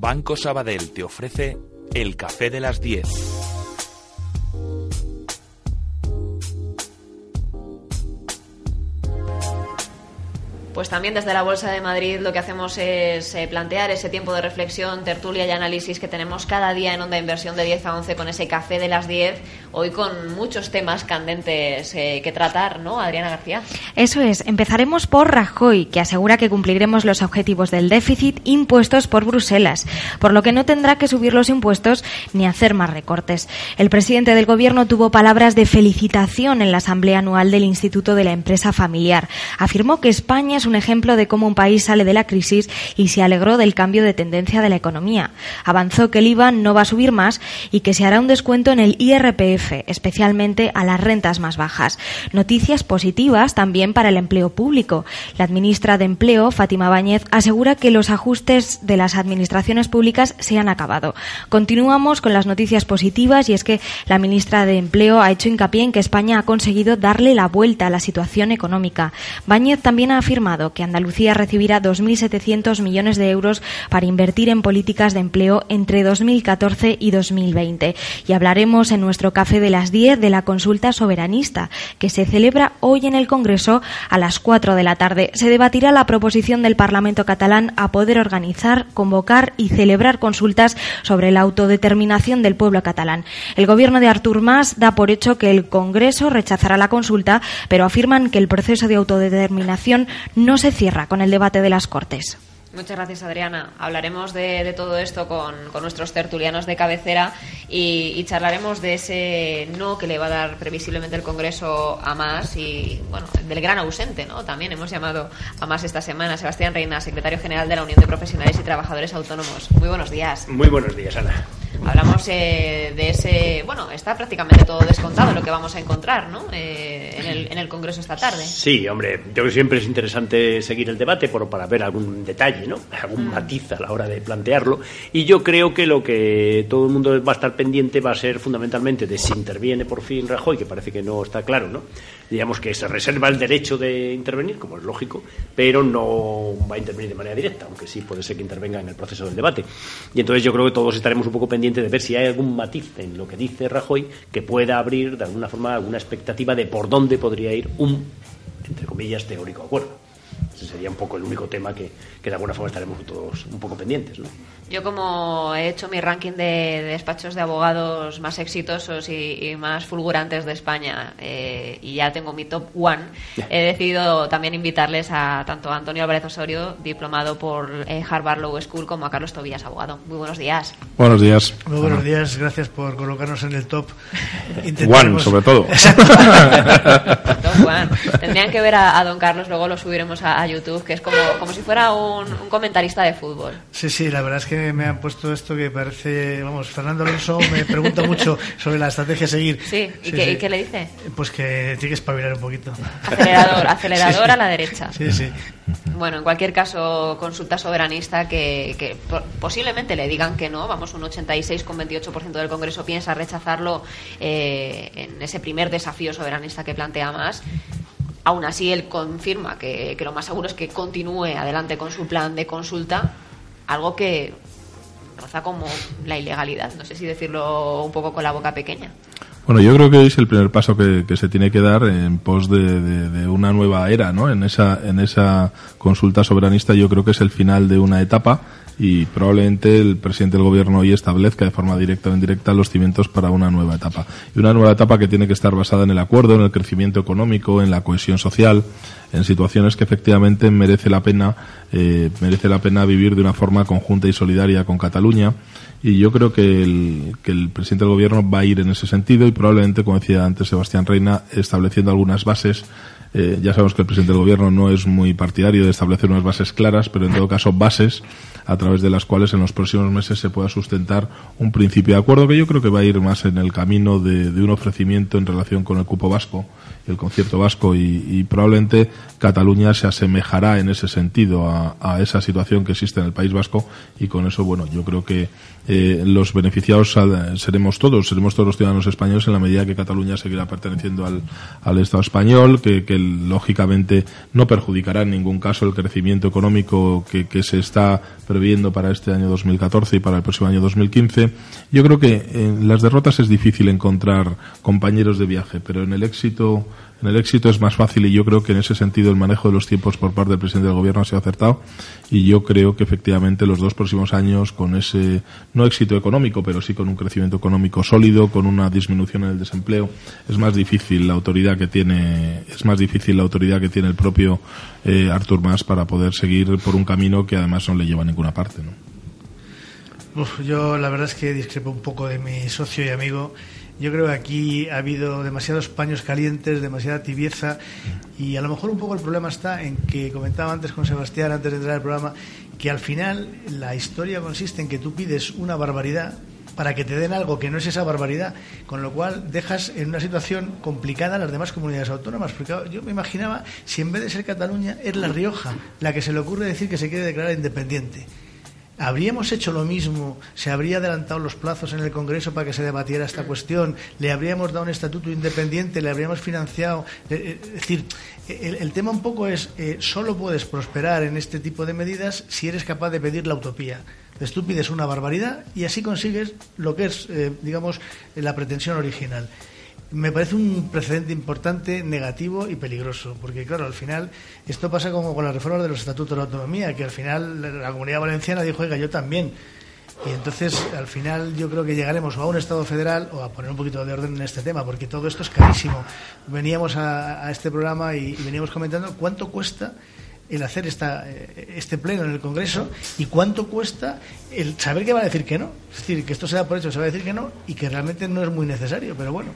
Banco Sabadell te ofrece el café de las 10. Pues también desde la Bolsa de Madrid lo que hacemos es eh, plantear ese tiempo de reflexión, tertulia y análisis que tenemos cada día en Onda Inversión de 10 a 11 con ese café de las 10, hoy con muchos temas candentes eh, que tratar, ¿no, Adriana García? Eso es, empezaremos por Rajoy, que asegura que cumpliremos los objetivos del déficit impuestos por Bruselas, por lo que no tendrá que subir los impuestos ni hacer más recortes. El presidente del Gobierno tuvo palabras de felicitación en la Asamblea Anual del Instituto de la Empresa Familiar. Afirmó que España es un ejemplo de cómo un país sale de la crisis y se alegró del cambio de tendencia de la economía. Avanzó que el IVA no va a subir más y que se hará un descuento en el IRPF, especialmente a las rentas más bajas. Noticias positivas también para el empleo público. La ministra de Empleo, Fátima Báñez, asegura que los ajustes de las administraciones públicas se han acabado. Continuamos con las noticias positivas y es que la ministra de Empleo ha hecho hincapié en que España ha conseguido darle la vuelta a la situación económica. Báñez también ha afirmado que Andalucía recibirá 2.700 millones de euros para invertir en políticas de empleo entre 2014 y 2020. Y hablaremos en nuestro café de las 10 de la consulta soberanista, que se celebra hoy en el Congreso a las 4 de la tarde. Se debatirá la proposición del Parlamento catalán a poder organizar, convocar y celebrar consultas sobre la autodeterminación del pueblo catalán. El gobierno de Artur Mas da por hecho que el Congreso rechazará la consulta, pero afirman que el proceso de autodeterminación no se cierra con el debate de las Cortes. Muchas gracias, Adriana. Hablaremos de, todo esto con, nuestros tertulianos de cabecera y, charlaremos de ese no que le va a dar previsiblemente el Congreso a más y, bueno, del gran ausente, ¿no? También hemos llamado a más esta semana. Sebastián Reina, secretario general de la Unión de Profesionales y Trabajadores Autónomos. Muy buenos días. Muy buenos días, Ana. Hablamos eh, de ese, bueno, está prácticamente todo descontado lo que vamos a encontrar, ¿no? Eh, en, el, en, el, Congreso esta tarde. Sí, hombre, yo creo que siempre es interesante seguir el debate por, para ver algún detalle, ¿no? Algún mm. matiz a la hora de plantearlo. Y yo creo que lo que todo el mundo va a estar pendiente va a ser fundamentalmente de si interviene por fin Rajoy, que parece que no está claro, ¿no? Digamos que se reserva el derecho de intervenir, como es lógico, pero no va a intervenir de manera directa, aunque sí puede ser que intervenga en el proceso del debate. Y entonces yo creo que todos estaremos un poco pendientes de ver si hay algún matiz en lo que dice Rajoy que pueda abrir de alguna forma alguna expectativa de por dónde podría ir un, entre comillas, teórico acuerdo. Ese sería un poco el único tema que, que de alguna forma estaremos todos un poco pendientes. ¿no? Yo como he hecho mi ranking de, despachos de abogados más exitosos y, más fulgurantes de España eh, y ya tengo mi top one, he decidido también invitarles a tanto a Antonio Álvarez Osorio, diplomado por eh, Harvard Law School, como a Carlos Tobías, abogado. Muy buenos días. Buenos días. Muy buenos días, gracias por colocarnos en el top. One, sobre todo. top one. Tendrían que ver a, don Carlos, luego lo subiremos a, YouTube, que es como, como si fuera un, un comentarista de fútbol. Sí, sí, la verdad es que me han puesto esto que parece, vamos, Fernando Alonso me pregunta mucho sobre la estrategia a seguir. Sí, ¿y, qué, le dice? Pues que tiene que espabilar un poquito. Acelerador, acelerador a la derecha. Sí, sí. Bueno, en cualquier caso, consulta soberanista que, posiblemente le digan que no, vamos, un 86,28% del Congreso piensa rechazarlo eh, en ese primer desafío soberanista que plantea más. Aún así, él confirma que, que, lo más seguro es que continúe adelante con su plan de consulta, algo que roza como la ilegalidad. No sé si decirlo un poco con la boca pequeña. Bueno, yo creo que es el primer paso que, se tiene que dar en pos de, una nueva era, ¿no? En esa, en esa consulta soberanista yo creo que es el final de una etapa y probablemente el presidente del gobierno hoy establezca de forma directa o indirecta los cimientos para una nueva etapa. Y una nueva etapa que tiene que estar basada en el acuerdo, en el crecimiento económico, en la cohesión social, en situaciones que efectivamente merece la pena, eh, merece la pena vivir de una forma conjunta y solidaria con Cataluña. Y yo creo que el, que el presidente del gobierno va a ir en ese sentido y probablemente, como decía antes Sebastián Reina, estableciendo algunas bases eh, ya sabemos que el presidente del gobierno no es muy partidario de establecer unas bases claras, pero en todo caso bases a través de las cuales en los próximos meses se pueda sustentar un principio de acuerdo que yo creo que va a ir más en el camino de, un ofrecimiento en relación con el cupo vasco el concierto vasco y, probablemente Cataluña se asemejará en ese sentido a, a, esa situación que existe en el País Vasco y con eso, bueno, yo creo que eh, los beneficiados seremos todos, seremos todos los ciudadanos españoles en la medida que Cataluña seguirá perteneciendo al, Estado español, que, lógicamente no perjudicará en ningún caso el crecimiento económico que, se está previendo para este año 2014 y para el próximo año 2015. Yo creo que en las derrotas es difícil encontrar compañeros de viaje, pero en el éxito el éxito es más fácil y yo creo que en ese sentido el manejo de los tiempos por parte del presidente del gobierno ha sido acertado y yo creo que efectivamente los dos próximos años con ese no éxito económico pero sí con un crecimiento económico sólido con una disminución en el desempleo es más difícil la autoridad que tiene es más difícil la autoridad que tiene el propio eh, Artur Mas para poder seguir por un camino que además no le lleva a ninguna parte ¿no? yo la verdad es que discrepo un poco de mi socio y amigo yo creo que aquí ha habido demasiados paños calientes, demasiada tibieza y a lo mejor un poco el problema está en que comentaba antes con Sebastián, antes de entrar al programa, que al final la historia consiste en que tú pides una barbaridad para que te den algo que no es esa barbaridad, con lo cual dejas en una situación complicada a las demás comunidades autónomas. Porque yo me imaginaba si en vez de ser Cataluña es La Rioja la que se le ocurre decir que se quiere declarar independiente. ¿Habríamos hecho lo mismo? ¿Se habría adelantado los plazos en el Congreso para que se debatiera esta cuestión? ¿Le habríamos dado un estatuto independiente? ¿Le habríamos financiado? Eh, eh, es decir, el, tema un poco es, eh, solo puedes prosperar en este tipo de medidas si eres capaz de pedir la utopía. Entonces tú pides una barbaridad y así consigues lo que es, digamos, la pretensión original me parece un precedente importante, negativo y peligroso, porque claro, al final esto pasa como con la reforma de los estatutos de la autonomía, que al final la comunidad valenciana dijo, oiga, yo también. Y entonces, al final, yo creo que llegaremos a un Estado federal o a poner un poquito de orden en este tema, porque todo esto es carísimo. Veníamos a, este programa y, veníamos comentando cuánto cuesta el hacer esta, eh, este pleno en el Congreso y cuánto cuesta el saber que va a decir que no. Es decir, que esto se da por hecho, se va a decir que no y que realmente no es muy necesario, pero bueno.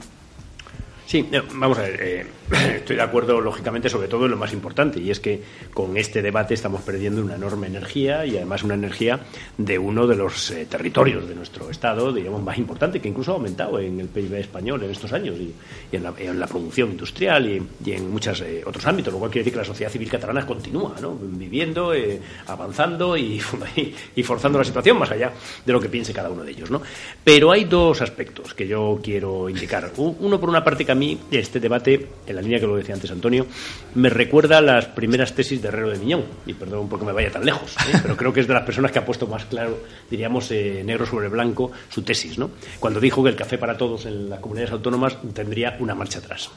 Sí, vamos a ver, eh, estoy de acuerdo lógicamente sobre todo en lo más importante y es que con este debate estamos perdiendo una enorme energía y además una energía de uno de los eh, territorios de nuestro Estado, digamos, más importante, que incluso ha aumentado en el PIB español en estos años y, en, la, producción industrial y, en muchos eh, otros ámbitos, lo cual quiere decir que la sociedad civil catalana continúa ¿no? viviendo, avanzando y, y, forzando la situación más allá de lo que piense cada uno de ellos. ¿no? Pero hay dos aspectos que yo quiero indicar. Uno, por una parte, a mí este debate, en la línea que lo decía antes Antonio, me recuerda las primeras tesis de Herrero de Miñón. Y perdón porque me vaya tan lejos, ¿eh? pero creo que es de las personas que ha puesto más claro, diríamos, eh, negro sobre blanco, su tesis. ¿no? Cuando dijo que el café para todos en las comunidades autónomas tendría una marcha atrás.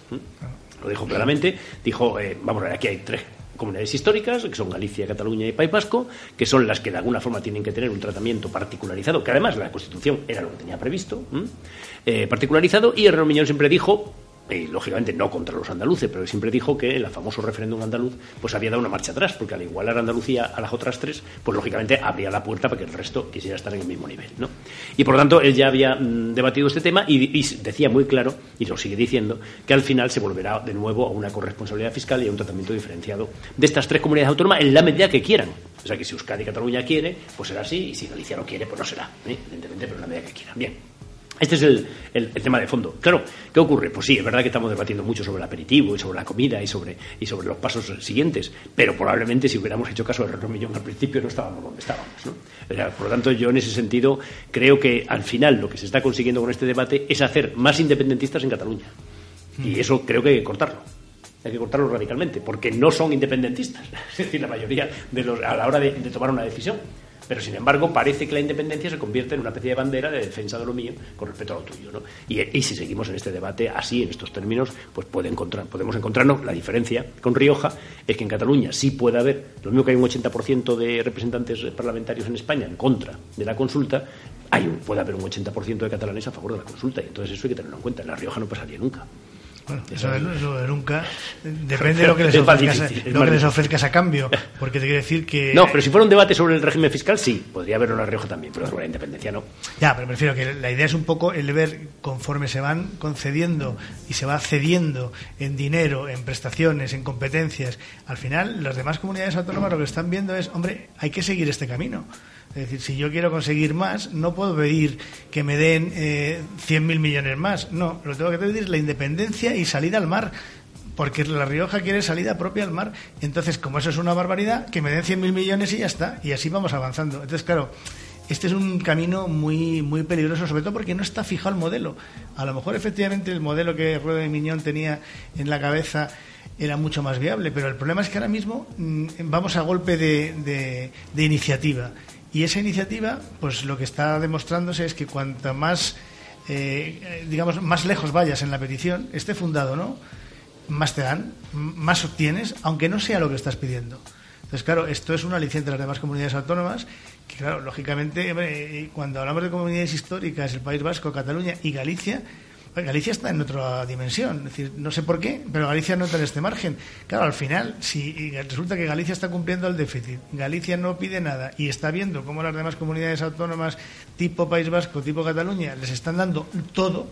Lo dijo claramente. Dijo, eh, vamos a ver, aquí hay tres comunidades históricas, que son Galicia, Cataluña y País Vasco, que son las que de alguna forma tienen que tener un tratamiento particularizado, que además la Constitución era lo que tenía previsto, particularizado, y Herrero Miñón siempre dijo y lógicamente no contra los andaluces, pero siempre dijo que el famoso referéndum andaluz pues había dado una marcha atrás, porque al igualar Andalucía a las otras tres, pues lógicamente abría la puerta para que el resto quisiera estar en el mismo nivel. ¿no? Y por lo tanto, él ya había mm, debatido este tema y, decía muy claro, y lo sigue diciendo, que al final se volverá de nuevo a una corresponsabilidad fiscal y a un tratamiento diferenciado de estas tres comunidades autónomas en la medida que quieran. O sea que si Euskadi y Cataluña quiere, pues será así, y si Galicia no quiere, pues no será, ¿eh? evidentemente, pero en la medida que quieran. Bien. Este es el, tema de fondo. Claro, ¿qué ocurre? Pues sí, es verdad que estamos debatiendo mucho sobre el aperitivo y sobre la comida y sobre, y sobre los pasos siguientes, pero probablemente si hubiéramos hecho caso de René Millón al principio no estábamos donde estábamos. ¿no? por lo tanto, yo en ese sentido creo que al final lo que se está consiguiendo con este debate es hacer más independentistas en Cataluña. Y mm. eso creo que hay que cortarlo hay que cortarlo radicalmente, porque no son independentistas, es decir, la mayoría de los, a la hora de tomar una decisión. Pero, sin embargo, parece que la independencia se convierte en una especie de bandera de defensa de lo mío con respecto a lo tuyo. ¿no? Y, si seguimos en este debate así, en estos términos, pues puede encontrar, podemos encontrarnos la diferencia con Rioja, es que en Cataluña sí puede haber, lo mismo que hay un 80% de representantes parlamentarios en España en contra de la consulta, hay puede haber un 80% de catalanes a favor de la consulta. Y entonces eso hay que tenerlo en cuenta. En La Rioja no pasaría nunca. Bueno, eso, de nunca depende de lo que les, ofrezcas, lo que les ofrezcas a cambio, porque te quiere decir que... No, pero si fuera un debate sobre el régimen fiscal, sí, podría haberlo en La Rioja también, pero sobre la independencia no. Ya, pero prefiero que la idea es un poco el ver conforme se van concediendo y se va cediendo en dinero, en prestaciones, en competencias, al final las demás comunidades autónomas lo que están viendo es, hombre, hay que seguir este camino. Es decir, si yo quiero conseguir más, no puedo pedir que me den eh, 100.000 millones más. No, lo tengo que pedir es la independencia y salir al mar porque La Rioja quiere salida propia al mar. Entonces, como eso es una barbaridad, que me den 100.000 millones y ya está. Y así vamos avanzando. Entonces, claro, este es un camino muy, muy peligroso, sobre todo porque no está fijado el modelo. A lo mejor, efectivamente, el modelo que Rueda de Miñón tenía en la cabeza era mucho más viable, pero el problema es que ahora mismo mm, vamos a golpe de, de iniciativa. Y esa iniciativa, pues lo que está demostrándose es que cuanto más, eh, digamos, más lejos vayas en la petición, esté fundado, ¿no? más te dan, más obtienes, aunque no sea lo que estás pidiendo. Entonces, claro, esto es una aliciente de las demás comunidades autónomas, que, claro, lógicamente, eh, cuando hablamos de comunidades históricas, el País Vasco, Cataluña y Galicia, Galicia está en otra dimensión. Es decir, no sé por qué, pero Galicia no está en este margen. Claro, al final, si resulta que Galicia está cumpliendo el déficit, Galicia no pide nada y está viendo cómo las demás comunidades autónomas, tipo País Vasco, tipo Cataluña, les están dando todo,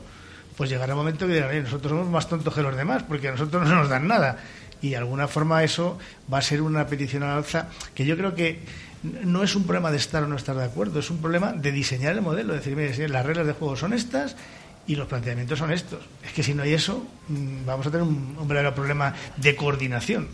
pues llegará un momento que dirán, nosotros somos más tontos que los demás, porque a nosotros no nos dan nada. Y de alguna forma eso va a ser una petición al alza que yo creo que no es un problema de estar o no estar de acuerdo, es un problema de diseñar el modelo, decir, mire, las reglas de juego son estas y los planteamientos son estos. Es que si no hay eso, mm, vamos a tener un, verdadero problema de coordinación.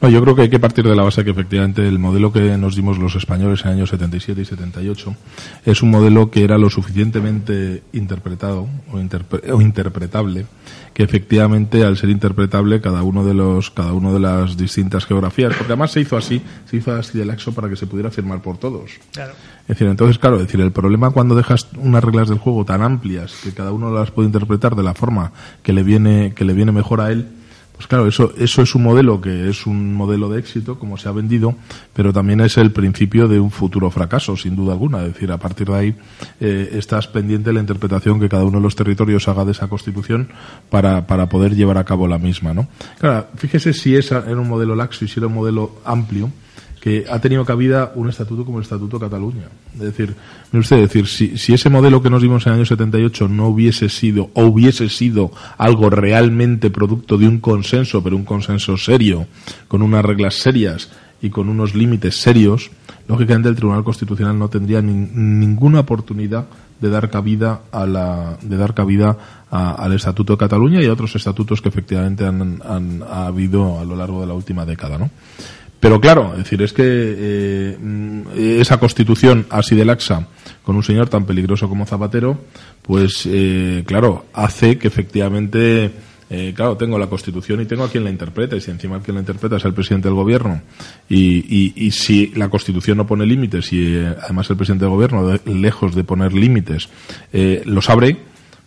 No, yo creo que hay que partir de la base que efectivamente el modelo que nos dimos los españoles en años 77 y 78 es un modelo que era lo suficientemente interpretado o, o interpretable que efectivamente al ser interpretable cada uno de los cada uno de las distintas geografías porque además se hizo así se hizo así del laxo para que se pudiera firmar por todos claro. es decir entonces claro decir el problema cuando dejas unas reglas del juego tan amplias que cada uno las puede interpretar de la forma que le viene que le viene mejor a él pues claro, eso, eso es un modelo que es un modelo de éxito, como se ha vendido, pero también es el principio de un futuro fracaso, sin duda alguna. Es decir, a partir de ahí eh, estás pendiente de la interpretación que cada uno de los territorios haga de esa Constitución para, para poder llevar a cabo la misma, ¿no? Claro, fíjese si es era un modelo laxo y si era un modelo amplio, que ha tenido cabida un estatuto como el Estatuto de Cataluña. Es decir, me usted decir, si, ese modelo que nos dimos en el año 78 no hubiese sido o hubiese sido algo realmente producto de un consenso, pero un consenso serio, con unas reglas serias y con unos límites serios, lógicamente el Tribunal Constitucional no tendría ninguna oportunidad de dar cabida a la, de dar cabida al Estatuto de Cataluña y a otros estatutos que efectivamente han, han ha habido a lo largo de la última década, ¿no? Pero claro, es decir, es que eh, esa constitución así de laxa, con un señor tan peligroso como Zapatero, pues eh, claro, hace que efectivamente, eh, claro, tengo la constitución y tengo a quien la interpreta, y si encima quien la interpreta es el presidente del gobierno, y, si la constitución no pone límites y además el presidente del gobierno, lejos de poner límites, los abre,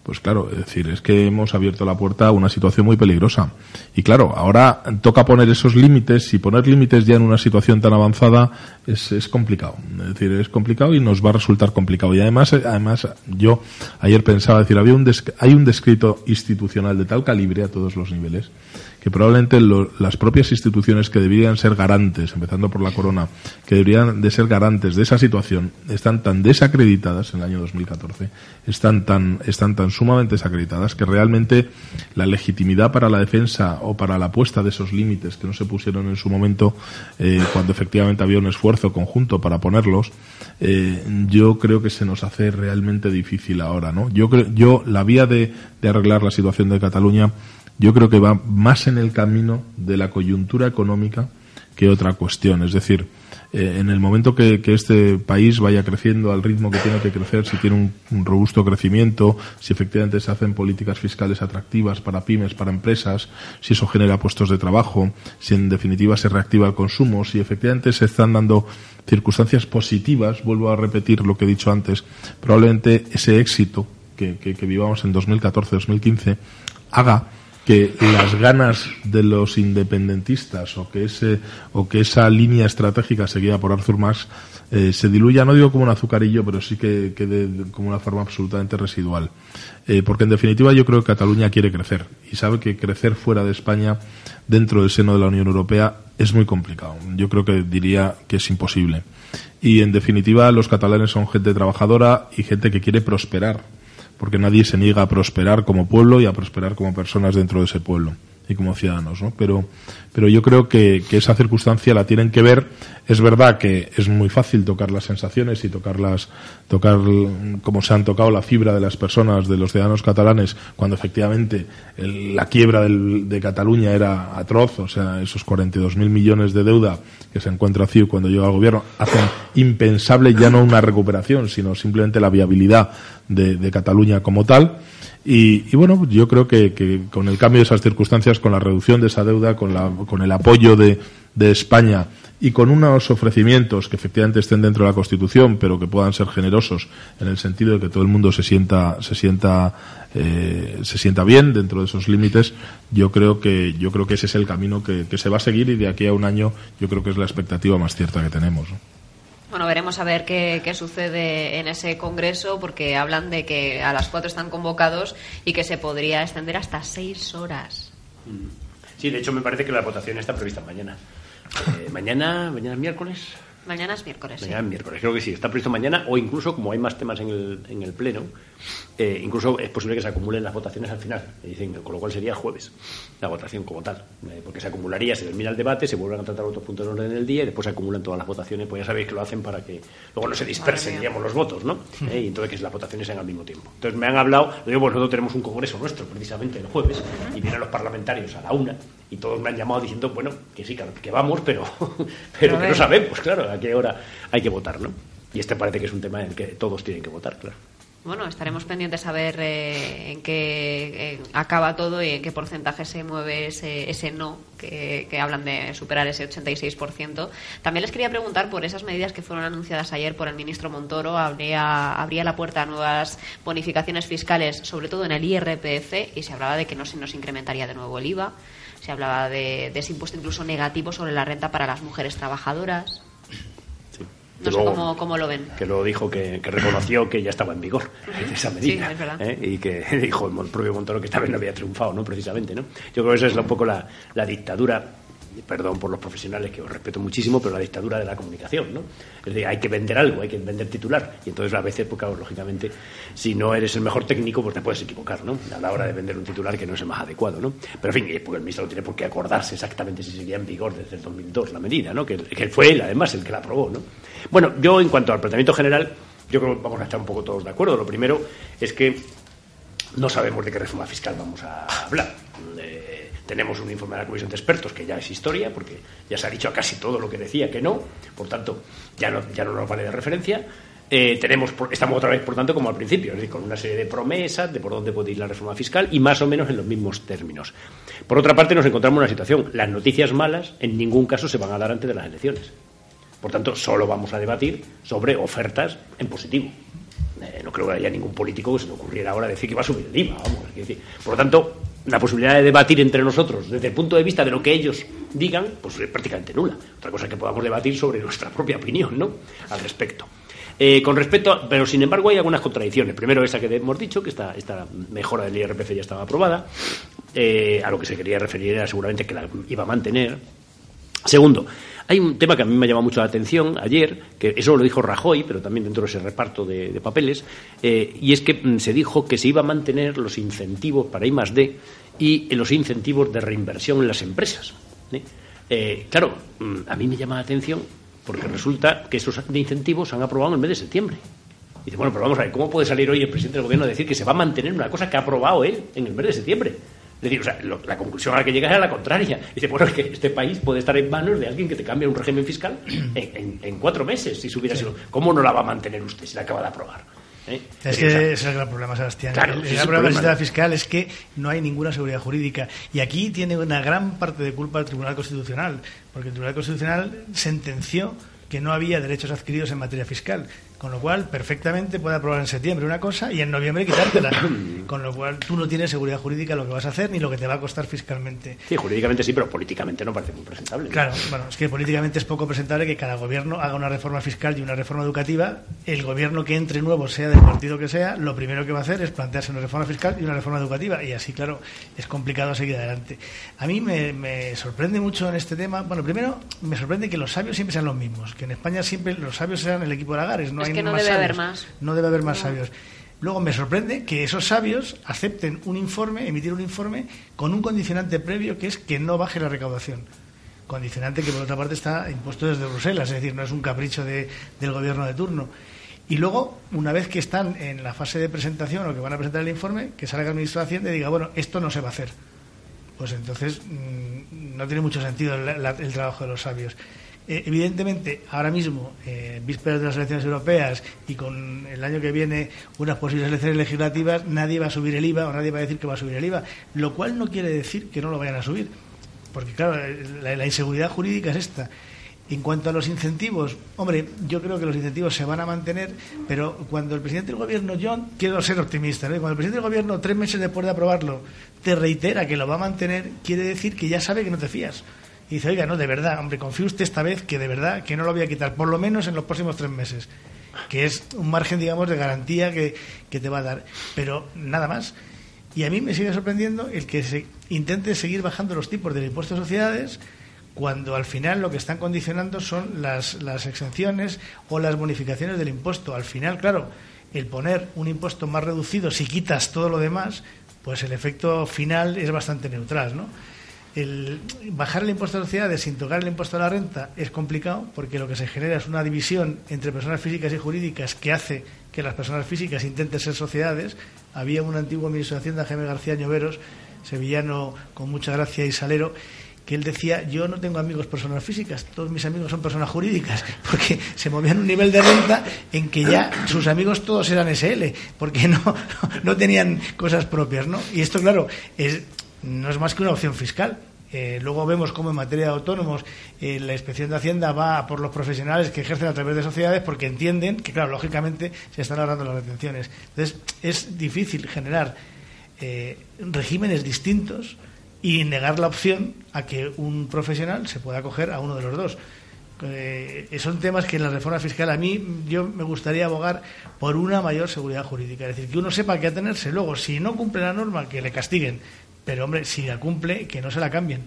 pues claro, es decir, es que hemos abierto la puerta a una situación muy peligrosa. Y claro, ahora toca poner esos límites y poner límites ya en una situación tan avanzada es, es complicado. Es decir, es complicado y nos va a resultar complicado. Y además, además yo ayer pensaba, decir, había un hay un descrito institucional de tal calibre a todos los niveles que probablemente las propias instituciones que deberían ser garantes, empezando por la corona, que deberían de ser garantes de esa situación, están tan desacreditadas en el año 2014, están tan, están tan sumamente desacreditadas que realmente la legitimidad para la defensa o para la puesta de esos límites que no se pusieron en su momento, eh, cuando efectivamente había un esfuerzo conjunto para ponerlos, eh, yo creo que se nos hace realmente difícil ahora, ¿no? Yo creo, yo la vía de, de arreglar la situación de Cataluña yo creo que va más en el camino de la coyuntura económica que otra cuestión. Es decir, eh, en el momento que, este país vaya creciendo al ritmo que tiene que crecer, si tiene un, robusto crecimiento, si efectivamente se hacen políticas fiscales atractivas para pymes, para empresas, si eso genera puestos de trabajo, si en definitiva se reactiva el consumo, si efectivamente se están dando circunstancias positivas, vuelvo a repetir lo que he dicho antes, probablemente ese éxito que, que vivamos en 2014-2015 haga que las ganas de los independentistas o que ese o que esa línea estratégica seguida por Arthur Marx eh, se diluya, no digo como un azucarillo, pero sí que quede como una forma absolutamente residual. Eh, porque en definitiva yo creo que Cataluña quiere crecer y sabe que crecer fuera de España, dentro del seno de la Unión Europea, es muy complicado. Yo creo que diría que es imposible. Y en definitiva los catalanes son gente trabajadora y gente que quiere prosperar porque nadie se niega a prosperar como pueblo y a prosperar como personas dentro de ese pueblo. Y como ciudadanos, ¿no? Pero, pero yo creo que, que esa circunstancia la tienen que ver. Es verdad que es muy fácil tocar las sensaciones y tocarlas, tocar como se han tocado la fibra de las personas, de los ciudadanos catalanes, cuando efectivamente la quiebra de Cataluña era atroz, o sea, esos 42.000 millones de deuda que se encuentra CIU cuando llega al gobierno hacen impensable ya no una recuperación, sino simplemente la viabilidad de Cataluña como tal. Y, bueno, yo creo que, con el cambio de esas circunstancias, con la reducción de esa deuda, con, la, con el apoyo de, España y con unos ofrecimientos que efectivamente estén dentro de la Constitución, pero que puedan ser generosos en el sentido de que todo el mundo se sienta, se sienta, eh, se sienta bien dentro de esos límites, yo creo que, yo creo que ese es el camino que, se va a seguir y de aquí a un año yo creo que es la expectativa más cierta que tenemos. Bueno, veremos a ver qué, qué, sucede en ese congreso, porque hablan de que a las cuatro están convocados y que se podría extender hasta seis horas. Sí, de hecho me parece que la votación está prevista mañana. Eh, mañana, mañana es miércoles. Mañana es miércoles. Mañana sí. es miércoles, creo que sí. Está previsto mañana o incluso, como hay más temas en el, en el Pleno, eh, incluso es posible que se acumulen las votaciones al final. Dicen, con lo cual sería jueves la votación como tal. Eh, porque se acumularía, se termina el debate, se vuelven a tratar otros puntos de orden del día y después se acumulan todas las votaciones. Pues ya sabéis que lo hacen para que luego no se dispersen, digamos, los votos, ¿no? Eh, y entonces que las votaciones sean al mismo tiempo. Entonces me han hablado, lo digo, pues nosotros tenemos un congreso nuestro precisamente el jueves y vienen los parlamentarios a la una y todos me han llamado diciendo, bueno, que sí, que vamos, pero, pero que no sabemos, claro, a qué hora hay que votar, ¿no? Y este parece que es un tema en el que todos tienen que votar, claro. Bueno, estaremos pendientes a ver eh, en qué eh, acaba todo y en qué porcentaje se mueve ese, ese no, que, que, hablan de superar ese 86%. También les quería preguntar por esas medidas que fueron anunciadas ayer por el ministro Montoro. Habría, habría la puerta a nuevas bonificaciones fiscales, sobre todo en el IRPF, y se hablaba de que no se nos incrementaría de nuevo el IVA. Se hablaba de, de ese impuesto incluso negativo sobre la renta para las mujeres trabajadoras. No sé cómo, cómo, lo ven. Que lo dijo, que, que, reconoció que ya estaba en vigor esa medida. Sí, es verdad. ¿eh? Y que dijo el propio Montoro que también no había triunfado, ¿no? Precisamente, ¿no? Yo creo que esa es un poco la, la dictadura perdón por los profesionales que os respeto muchísimo, pero la dictadura de la comunicación, ¿no? Es decir, hay que vender algo, hay que vender titular. Y entonces a veces, pues claro, lógicamente, si no eres el mejor técnico, pues te puedes equivocar, ¿no? A la hora de vender un titular que no es el más adecuado, ¿no? Pero en fin, porque el ministro no tiene por qué acordarse exactamente si seguía en vigor desde el 2002 la medida, ¿no? Que, que fue él, además, el que la aprobó, ¿no? Bueno, yo en cuanto al planteamiento general, yo creo que vamos a estar un poco todos de acuerdo. Lo primero es que no sabemos de qué reforma fiscal vamos a hablar. Eh, tenemos un informe de la Comisión de Expertos que ya es historia, porque ya se ha dicho a casi todo lo que decía que no, por tanto, ya no, ya no nos vale de referencia. Eh, tenemos, estamos otra vez, por tanto, como al principio, es decir, con una serie de promesas de por dónde puede ir la reforma fiscal y más o menos en los mismos términos. Por otra parte, nos encontramos en una situación, las noticias malas en ningún caso se van a dar antes de las elecciones. Por tanto, solo vamos a debatir sobre ofertas en positivo. Eh, no creo que haya ningún político que se le ocurriera ahora decir que va a subir el IVA. Vamos, por lo tanto, la posibilidad de debatir entre nosotros desde el punto de vista de lo que ellos digan, pues es prácticamente nula. Otra cosa es que podamos debatir sobre nuestra propia opinión, ¿no? Al respecto. Eh, con respecto, a, pero sin embargo hay algunas contradicciones. Primero esa que hemos dicho, que esta, esta mejora del IRPF ya estaba aprobada. Eh, a lo que se quería referir era seguramente que la iba a mantener. Segundo, hay un tema que a mí me ha llamado mucho la atención ayer, que eso lo dijo Rajoy, pero también dentro de ese reparto de, papeles, eh, y es que mm, se dijo que se iba a mantener los incentivos para I D y los incentivos de reinversión en las empresas. ¿eh? Eh, claro, mm, a mí me llama la atención porque resulta que esos incentivos se han aprobado en el mes de septiembre. Y dice, bueno, pero vamos a ver, ¿cómo puede salir hoy el presidente del gobierno a decir que se va a mantener una cosa que ha aprobado él en el mes de septiembre? Es decir, o sea, lo, la conclusión a la que llegas es la contraria. Dice, bueno, es que este país puede estar en manos de alguien que te cambie un régimen fiscal en, en, en cuatro meses, si hubiera sí. sido. ¿Cómo no la va a mantener usted si la acaba de aprobar? ¿Eh? Es que ese es el gran problema, Sebastián. Claro, el, el, el gran problema fiscal es que no hay ninguna seguridad jurídica. Y aquí tiene una gran parte de culpa el Tribunal Constitucional, porque el Tribunal Constitucional sentenció que no había derechos adquiridos en materia fiscal. Con lo cual, perfectamente puede aprobar en septiembre una cosa y en noviembre quitártela. Con lo cual, tú no tienes seguridad jurídica lo que vas a hacer ni lo que te va a costar fiscalmente. Sí, jurídicamente sí, pero políticamente no parece muy presentable. Claro, bueno, es que políticamente es poco presentable que cada gobierno haga una reforma fiscal y una reforma educativa. El gobierno que entre nuevo, sea del partido que sea, lo primero que va a hacer es plantearse una reforma fiscal y una reforma educativa. Y así, claro, es complicado seguir adelante. A mí me, me sorprende mucho en este tema. Bueno, primero, me sorprende que los sabios siempre sean los mismos. Que en España siempre los sabios sean el equipo de Lagares. No es que no debe sabios. haber más. No debe haber más no. sabios. Luego me sorprende que esos sabios acepten un informe, emitir un informe con un condicionante previo que es que no baje la recaudación. Condicionante que por otra parte está impuesto desde Bruselas, es decir, no es un capricho de, del gobierno de turno. Y luego, una vez que están en la fase de presentación o que van a presentar el informe, que salga el ministro de Hacienda y diga, bueno, esto no se va a hacer. Pues entonces mm, no tiene mucho sentido el trabajo de los sabios. Eh, evidentemente, ahora mismo, eh, vísperas de las elecciones europeas y con el año que viene unas posibles elecciones legislativas, nadie va a subir el IVA o nadie va a decir que va a subir el IVA, lo cual no quiere decir que no lo vayan a subir, porque claro, la, inseguridad jurídica es esta. En cuanto a los incentivos, hombre, yo creo que los incentivos se van a mantener, pero cuando el presidente del gobierno, yo quiero ser optimista, cuando el presidente del gobierno, tres meses después de aprobarlo, te reitera que lo va a mantener, quiere decir que ya sabe que no te fías y dice, oiga, no, de verdad, hombre, confíe usted esta vez que de verdad que no lo voy a quitar, por lo menos en los próximos tres meses, que es un margen, digamos, de garantía que, que te va a dar, pero nada más. Y a mí me sigue sorprendiendo el que se intente seguir bajando los tipos del impuesto a sociedades cuando al final lo que están condicionando son las, las exenciones o las bonificaciones del impuesto. Al final, claro, el poner un impuesto más reducido, si quitas todo lo demás, pues el efecto final es bastante neutral, ¿no? El bajar el impuesto a sociedades sin tocar el impuesto a la renta es complicado porque lo que se genera es una división entre personas físicas y jurídicas que hace que las personas físicas intenten ser sociedades. Había un antiguo ministro de Hacienda, Jaime García Ñoveros, sevillano con mucha gracia y salero, que él decía, yo no tengo amigos personas físicas, todos mis amigos son personas jurídicas, porque se movían un nivel de renta en que ya sus amigos todos eran SL, porque no, no tenían cosas propias, ¿no? Y esto, claro, es, no es más que una opción fiscal. Eh, luego vemos cómo en materia de autónomos eh, la inspección de Hacienda va por los profesionales que ejercen a través de sociedades porque entienden que, claro, lógicamente se están ahorrando las retenciones. Entonces, es difícil generar eh, regímenes distintos y negar la opción a que un profesional se pueda acoger a uno de los dos. son temas que en la reforma fiscal a mí yo me gustaría abogar por una mayor seguridad jurídica, es decir, que uno sepa qué atenerse. Luego, si no cumple la norma, que le castiguen, pero hombre, si la cumple, que no se la cambien.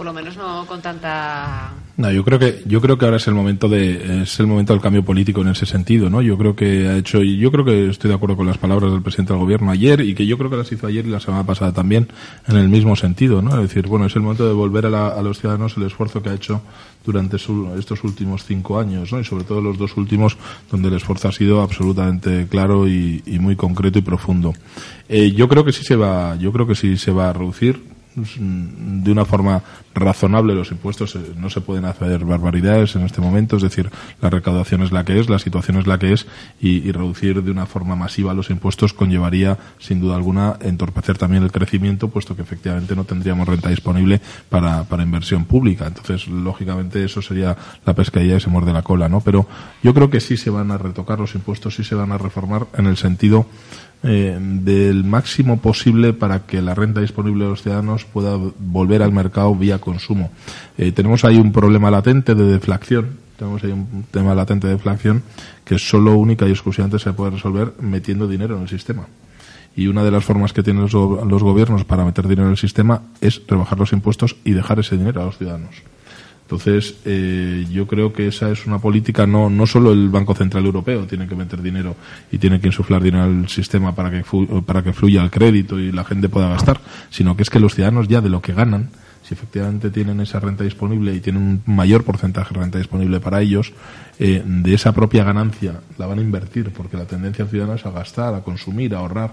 Por lo menos no con tanta no, yo creo que yo creo que ahora es el momento de es el momento del cambio político en ese sentido, ¿no? Yo creo que ha hecho y yo creo que estoy de acuerdo con las palabras del presidente del gobierno ayer y que yo creo que las hizo ayer y la semana pasada también en el mismo sentido, ¿no? Es decir, bueno, es el momento de volver a, a los ciudadanos el esfuerzo que ha hecho durante estos últimos cinco años, ¿no? Y sobre todo los dos últimos donde el esfuerzo ha sido absolutamente claro y, y muy concreto y profundo. Eh, yo creo que sí se va, yo creo que sí se va a reducir de una forma razonable los impuestos. Eh, no se pueden hacer barbaridades en este momento, es decir, la recaudación es la que es, la situación es la que es y, reducir de una forma masiva los impuestos conllevaría, sin duda alguna, entorpecer también el crecimiento, puesto que efectivamente no tendríamos renta disponible para, para inversión pública. Entonces, lógicamente, eso sería la pescadilla y se muerde la cola, ¿no? Pero yo creo que sí se van a retocar los impuestos, sí se van a reformar en el sentido eh, del máximo posible para que la renta disponible de los ciudadanos pueda volver al mercado vía consumo. Eh, tenemos ahí un problema latente de deflación, tenemos ahí un tema latente de deflación que solo única y exclusivamente se puede resolver metiendo dinero en el sistema. Y una de las formas que tienen los, los gobiernos para meter dinero en el sistema es rebajar los impuestos y dejar ese dinero a los ciudadanos. Entonces, eh, yo creo que esa es una política, no, no solo el Banco Central Europeo tiene que meter dinero y tiene que insuflar dinero al sistema para que, para que fluya el crédito y la gente pueda gastar, sino que es que los ciudadanos ya de lo que ganan si efectivamente tienen esa renta disponible y tienen un mayor porcentaje de renta disponible para ellos, eh, de esa propia ganancia la van a invertir, porque la tendencia ciudadana es a gastar, a consumir, a ahorrar.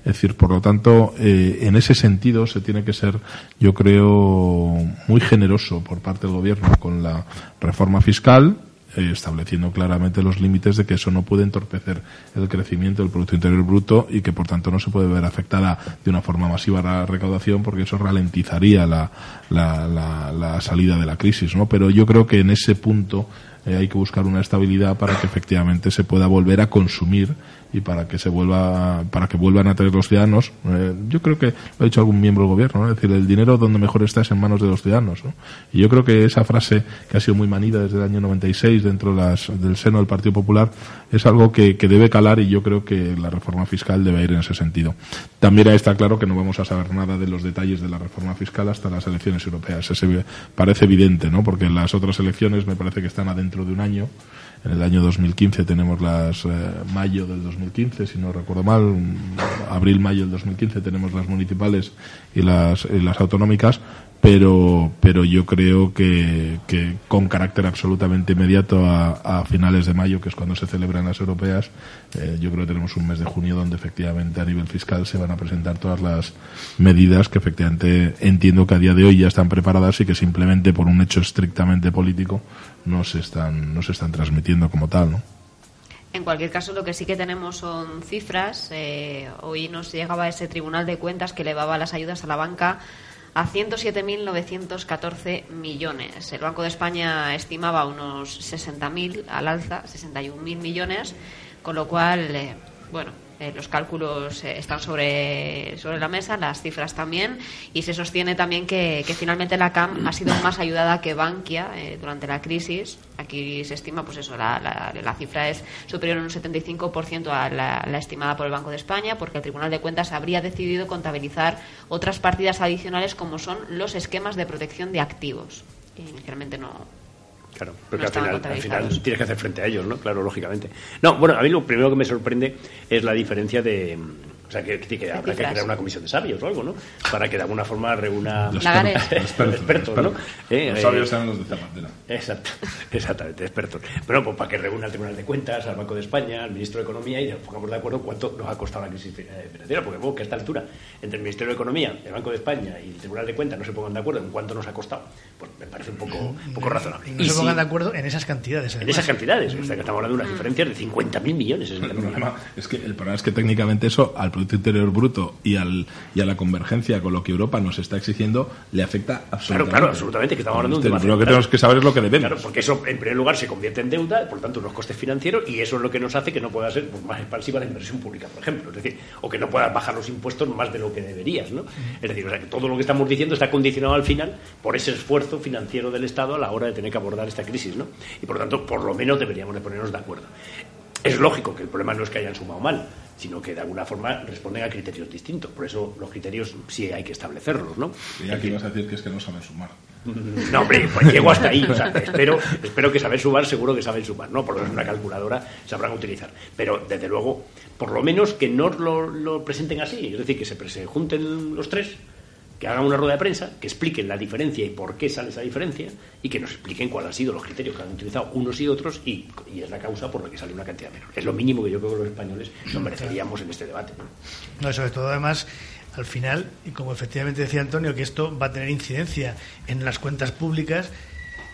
Es decir, por lo tanto, eh, en ese sentido se tiene que ser, yo creo, muy generoso por parte del Gobierno con la reforma fiscal, estableciendo claramente los límites de que eso no puede entorpecer el crecimiento del Producto Interior Bruto y que por tanto no se puede ver afectada de una forma masiva la recaudación porque eso ralentizaría la, la, la, salida de la crisis. ¿no? Pero yo creo que en ese punto eh, hay que buscar una estabilidad para que efectivamente se pueda volver a consumir y para que se vuelva para que vuelvan a tener los ciudadanos eh, yo creo que lo ha dicho algún miembro del gobierno ¿no? es decir el dinero donde mejor está es en manos de los ciudadanos ¿no? y yo creo que esa frase que ha sido muy manida desde el año 96 dentro las, del seno del Partido Popular es algo que, que, debe calar y yo creo que la reforma fiscal debe ir en ese sentido también está claro que no vamos a saber nada de los detalles de la reforma fiscal hasta las elecciones europeas ese parece evidente ¿no? porque las otras elecciones me parece que están adentro dentro de un año. En el año 2015 tenemos las eh, mayo del 2015, si no recuerdo mal, abril-mayo del 2015 tenemos las municipales y las, y las autonómicas, pero, pero yo creo que, que con carácter absolutamente inmediato a, a, finales de mayo, que es cuando se celebran las europeas, eh, yo creo que tenemos un mes de junio donde efectivamente a nivel fiscal se van a presentar todas las medidas que efectivamente entiendo que a día de hoy ya están preparadas y que simplemente por un hecho estrictamente político no se están, no se están transmitiendo como tal, ¿no? En cualquier caso, lo que sí que tenemos son cifras. Eh, hoy nos llegaba ese Tribunal de Cuentas que elevaba las ayudas a la banca a 107.914 millones. El Banco de España estimaba unos 60.000 al alza, 61.000 millones, con lo cual, eh, bueno, eh, los cálculos eh, están sobre, sobre la mesa, las cifras también, y se sostiene también que, finalmente la CAM ha sido más ayudada que Bankia eh, durante la crisis. Aquí se estima, pues eso, la, la, cifra es superior en un 75% a la, la, estimada por el Banco de España, porque el Tribunal de Cuentas habría decidido contabilizar otras partidas adicionales como son los esquemas de protección de activos. Inicialmente no, Claro, porque no al, final, al final tienes que hacer frente a ellos, ¿no? Claro, lógicamente. No, bueno, a mí lo primero que me sorprende es la diferencia de, o sea, que, que, que habrá que crear una comisión de sabios o algo, ¿no? Para que de alguna forma reúna los expertos, expertos, expertos, ¿no? Eh, los sabios eran los de Zapatera. Exacto, exactamente, expertos. Pero pues para que reúna al Tribunal de Cuentas, al Banco de España, al Ministro de Economía y nos pongamos de acuerdo cuánto nos ha costado la crisis financiera. Porque bueno, que a esta altura, entre el Ministerio de Economía, el Banco de España y el Tribunal de Cuentas no se pongan de acuerdo en cuánto nos ha costado, pues me parece un poco, un poco razonable. Y no y se pongan si, de acuerdo en esas cantidades. Además. En esas cantidades. O sea, que estamos hablando de unas diferencias de 50.000 millones. Es el, el problema es que el problema es que técnicamente eso al Producto Interior Bruto y, al, y a la convergencia con lo que Europa nos está exigiendo le afecta absolutamente. Claro, claro, absolutamente, que estamos hablando de un tema Lo que tenemos que saber es lo que debemos. Claro, porque eso en primer lugar se convierte en deuda, por tanto unos costes financieros y eso es lo que nos hace que no pueda ser pues, más expansiva la inversión pública, por ejemplo, es decir, o que no puedas bajar los impuestos más de lo que deberías, ¿no? Es decir, o sea, que todo lo que estamos diciendo está condicionado al final por ese esfuerzo financiero del Estado a la hora de tener que abordar esta crisis, ¿no? Y por lo tanto, por lo menos deberíamos de ponernos de acuerdo. Es lógico que el problema no es que hayan sumado mal, sino que de alguna forma responden a criterios distintos. Por eso los criterios sí hay que establecerlos, ¿no? Y aquí vas a decir que es que no saben sumar. No, hombre, pues llego hasta ahí. O sea, espero, espero que saber sumar, seguro que saben sumar, ¿no? Por lo menos una calculadora sabrán utilizar. Pero, desde luego, por lo menos que no lo, lo presenten así. Es decir, que se, se junten los tres que hagan una rueda de prensa, que expliquen la diferencia y por qué sale esa diferencia y que nos expliquen cuáles han sido los criterios que han utilizado unos y otros y, y, es la causa por la que sale una cantidad menor. Es lo mínimo que yo creo que los españoles nos mereceríamos en este debate. ¿no? sobre todo, además, al final, y como efectivamente decía Antonio, que esto va a tener incidencia en las cuentas públicas,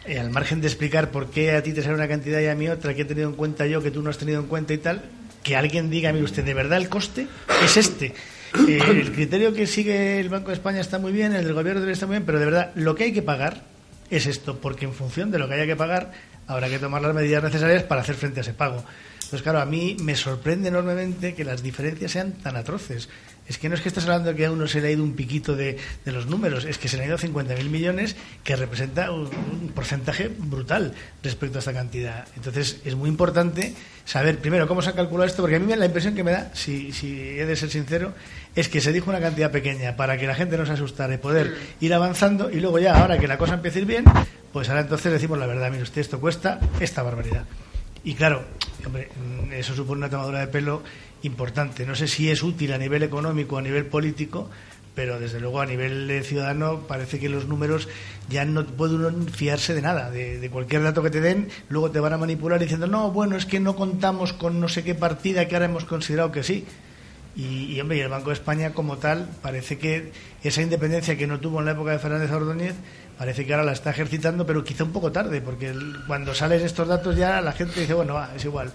eh, al margen de explicar por qué a ti te sale una cantidad y a mí otra, que he tenido en cuenta yo, que tú no has tenido en cuenta y tal, que alguien diga, mire usted, de verdad el coste es este. El criterio que sigue el Banco de España está muy bien, el del Gobierno estar muy bien, pero de verdad lo que hay que pagar es esto, porque en función de lo que haya que pagar habrá que tomar las medidas necesarias para hacer frente a ese pago. Entonces, claro, a mí me sorprende enormemente que las diferencias sean tan atroces. Es que no es que estás hablando de que a uno se le ha ido un piquito de, de los números, es que se le han ido 50.000 millones, que representa un, porcentaje brutal respecto a esta cantidad. Entonces, es muy importante saber, primero, cómo se ha calculado esto, porque a mí la impresión que me da, si, si he de ser sincero, es que se dijo una cantidad pequeña para que la gente no se asustara y poder ir avanzando, y luego ya, ahora que la cosa empieza a ir bien, pues ahora entonces decimos la verdad, mire usted, esto cuesta esta barbaridad. Y claro, hombre, eso supone una tomadura de pelo importante. No sé si es útil a nivel económico o a nivel político, pero desde luego a nivel ciudadano parece que los números ya no puede uno fiarse de nada, de, de, cualquier dato que te den, luego te van a manipular diciendo, no, bueno, es que no contamos con no sé qué partida que ahora hemos considerado que sí. Y, hombre, y el Banco de España como tal parece que esa independencia que no tuvo en la época de Fernández Ordóñez parece que ahora la está ejercitando, pero quizá un poco tarde, porque cuando salen estos datos ya la gente dice, bueno, va, es igual.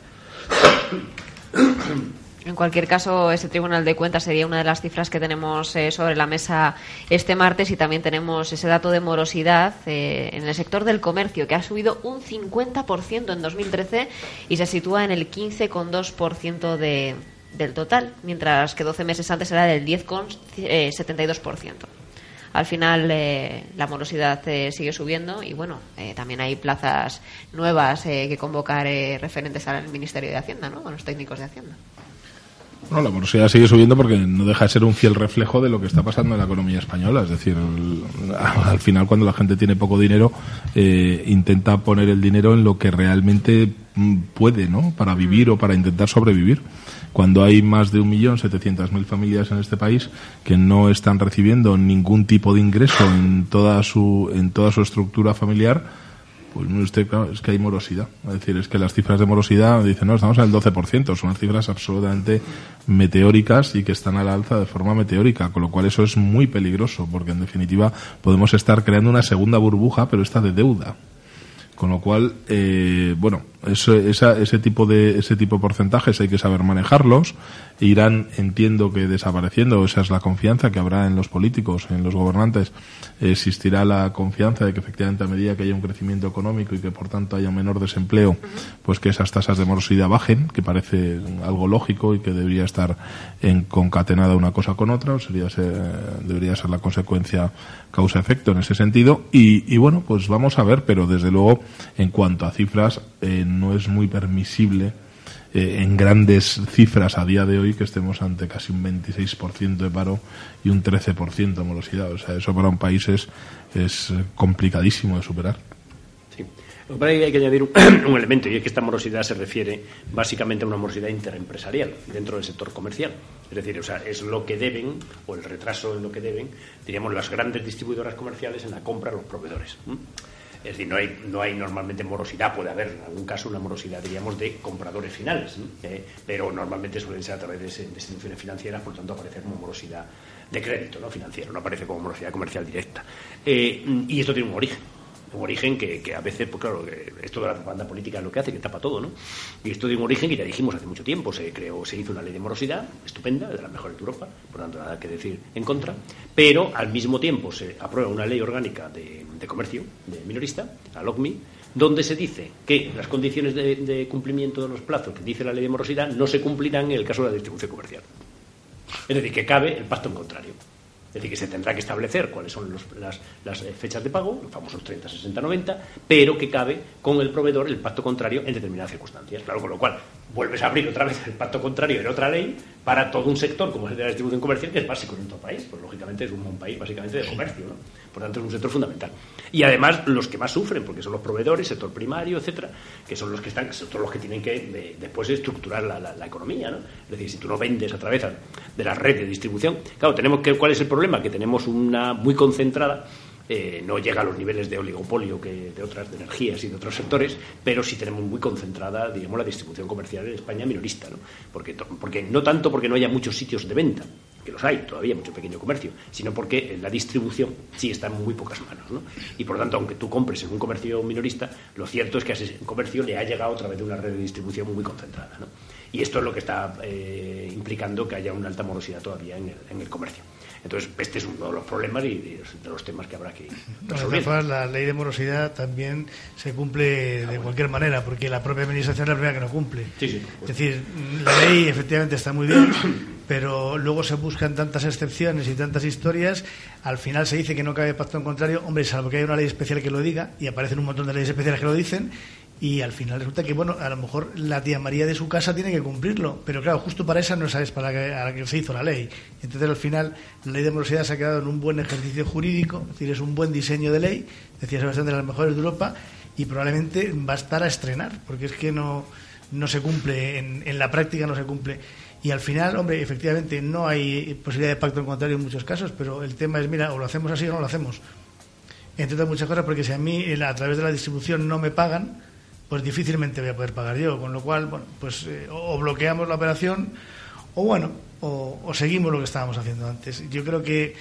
En cualquier caso, ese Tribunal de Cuentas sería una de las cifras que tenemos eh, sobre la mesa este martes y también tenemos ese dato de morosidad eh, en el sector del comercio, que ha subido un 50% en 2013 y se sitúa en el 15,2% de, del total, mientras que 12 meses antes era del 10,72%. Al final eh, la morosidad eh, sigue subiendo y bueno, eh, también hay plazas nuevas que convocar referentes al Ministerio de Hacienda, ¿no? A los técnicos de Hacienda. No, la morosidad sigue subiendo porque no deja de ser un fiel reflejo de lo que está pasando en la economía española. Es decir, al final cuando la gente tiene poco dinero, eh, intenta poner el dinero en lo que realmente mm, puede, ¿no? Para vivir o para intentar sobrevivir. Cuando hay más de un millón setecientas mil familias en este país que no están recibiendo ningún tipo de ingreso en toda su, en toda su estructura familiar, pues usted, claro, es que hay morosidad. Es decir, es que las cifras de morosidad dicen, no, estamos en el 12%, son cifras absolutamente meteóricas y que están a la alza de forma meteórica, con lo cual eso es muy peligroso, porque en definitiva podemos estar creando una segunda burbuja, pero esta de deuda. Con lo cual, eh, bueno, eso, ese tipo de ese tipo de porcentajes hay que saber manejarlos. Irán, entiendo que desapareciendo, esa es la confianza que habrá en los políticos, en los gobernantes. Existirá la confianza de que efectivamente a medida que haya un crecimiento económico y que por tanto haya menor desempleo, pues que esas tasas de morosidad bajen, que parece algo lógico y que debería estar en concatenada una cosa con otra, sería debería ser la consecuencia causa-efecto en ese sentido. Y, bueno, pues vamos a ver, pero desde luego, en cuanto a cifras, eh, no es muy permisible eh, en grandes cifras a día de hoy que estemos ante casi un 26% de paro y un 13% de morosidad. O sea, eso para un país es, es complicadísimo de superar. Sí. hay que añadir un, un, elemento y es que esta morosidad se refiere básicamente a una morosidad interempresarial dentro del sector comercial. Es decir, o sea, es lo que deben, o el retraso en lo que deben, diríamos, las grandes distribuidoras comerciales en la compra a los proveedores. Es decir, no hay, no hay normalmente morosidad, puede haber en algún caso una morosidad, diríamos, de compradores finales, eh, pero normalmente suelen ser a través de, instituciones financieras, por lo tanto aparece como morosidad de crédito ¿no? financiero, no aparece como morosidad comercial directa. Eh, y esto tiene un origen un origen que, que, a veces, pues claro, esto de la propaganda política es lo que hace, que tapa todo, ¿no? Y esto de un origen que ya dijimos hace mucho tiempo, se creó, se hizo una ley de morosidad, estupenda, de las mejores de Europa, por tanto nada que decir en contra, pero al mismo tiempo se aprueba una ley orgánica de, comercio, de minorista, la LOCMI, donde se dice que las condiciones de, de cumplimiento de los plazos que dice la ley de morosidad no se cumplirán en el caso de la distribución comercial. Es decir, que cabe el pacto en contrario. Es decir, que se tendrá que establecer cuáles son las, eh, fechas de pago, los famosos 30, 60, 90, pero que cabe con el proveedor el pacto contrario en determinadas circunstancias. Claro, con lo cual vuelves a abrir otra vez el pacto contrario en otra ley para todo un sector como es el de la distribución comercial, que es básico en otro país. Pues lógicamente es un, país básicamente de comercio, ¿no? Por tanto, es un sector fundamental. Y además, los que más sufren, porque son los proveedores, sector primario, etcétera, que son los que están, son los que tienen que después estructurar la, economía, ¿no? Es decir, si tú no vendes a través de la red de distribución, claro, tenemos que, ¿cuál es el problema? Que tenemos una muy concentrada eh, no llega a los niveles de oligopolio que de otras energías y de otros sectores, pero sí tenemos muy concentrada, digamos, la distribución comercial en España minorista, ¿no? Porque, porque no tanto porque no haya muchos sitios de venta, que los hay todavía, mucho pequeño comercio, sino porque la distribución sí está en muy pocas manos, ¿no? Y por lo tanto, aunque tú compres en un comercio minorista, lo cierto es que a ese comercio le ha llegado a través de una red de distribución muy concentrada, ¿no? Y esto es lo que está eh, implicando que haya una alta morosidad todavía en el comercio. Entonces, este es uno de los problemas y de los temas que habrá que resolver. la ley de morosidad también se cumple de cualquier manera, porque la propia administración es la primera que no cumple. es decir, la ley efectivamente está muy bien, pero luego se buscan tantas excepciones y tantas historias, al final se dice que no cabe pacto en contrario, hombre, salvo que haya una ley especial que lo diga, y aparecen un montón de leyes especiales que lo dicen, y al final resulta que, bueno, a lo mejor la tía María de su casa tiene que cumplirlo, pero claro, justo para esa no sabes para la que, se hizo la ley. Entonces, al final, la ley de morosidad se ha quedado en un buen ejercicio jurídico, es decir, es un buen diseño de ley, decía Sebastián, de las mejores de Europa, y probablemente va a estar a estrenar, porque es que no, no se cumple, en, en la práctica no se cumple. Y al final, hombre, efectivamente no hay posibilidad de pacto en contrario en muchos casos, pero el tema es, mira, o lo hacemos así o no lo hacemos. Entre otras muchas cosas, porque si a mí a través de la distribución no me pagan, pues difícilmente voy a poder pagar yo. Con lo cual, bueno, pues eh, o bloqueamos la operación o bueno, o, seguimos lo que estábamos haciendo antes. Yo creo que,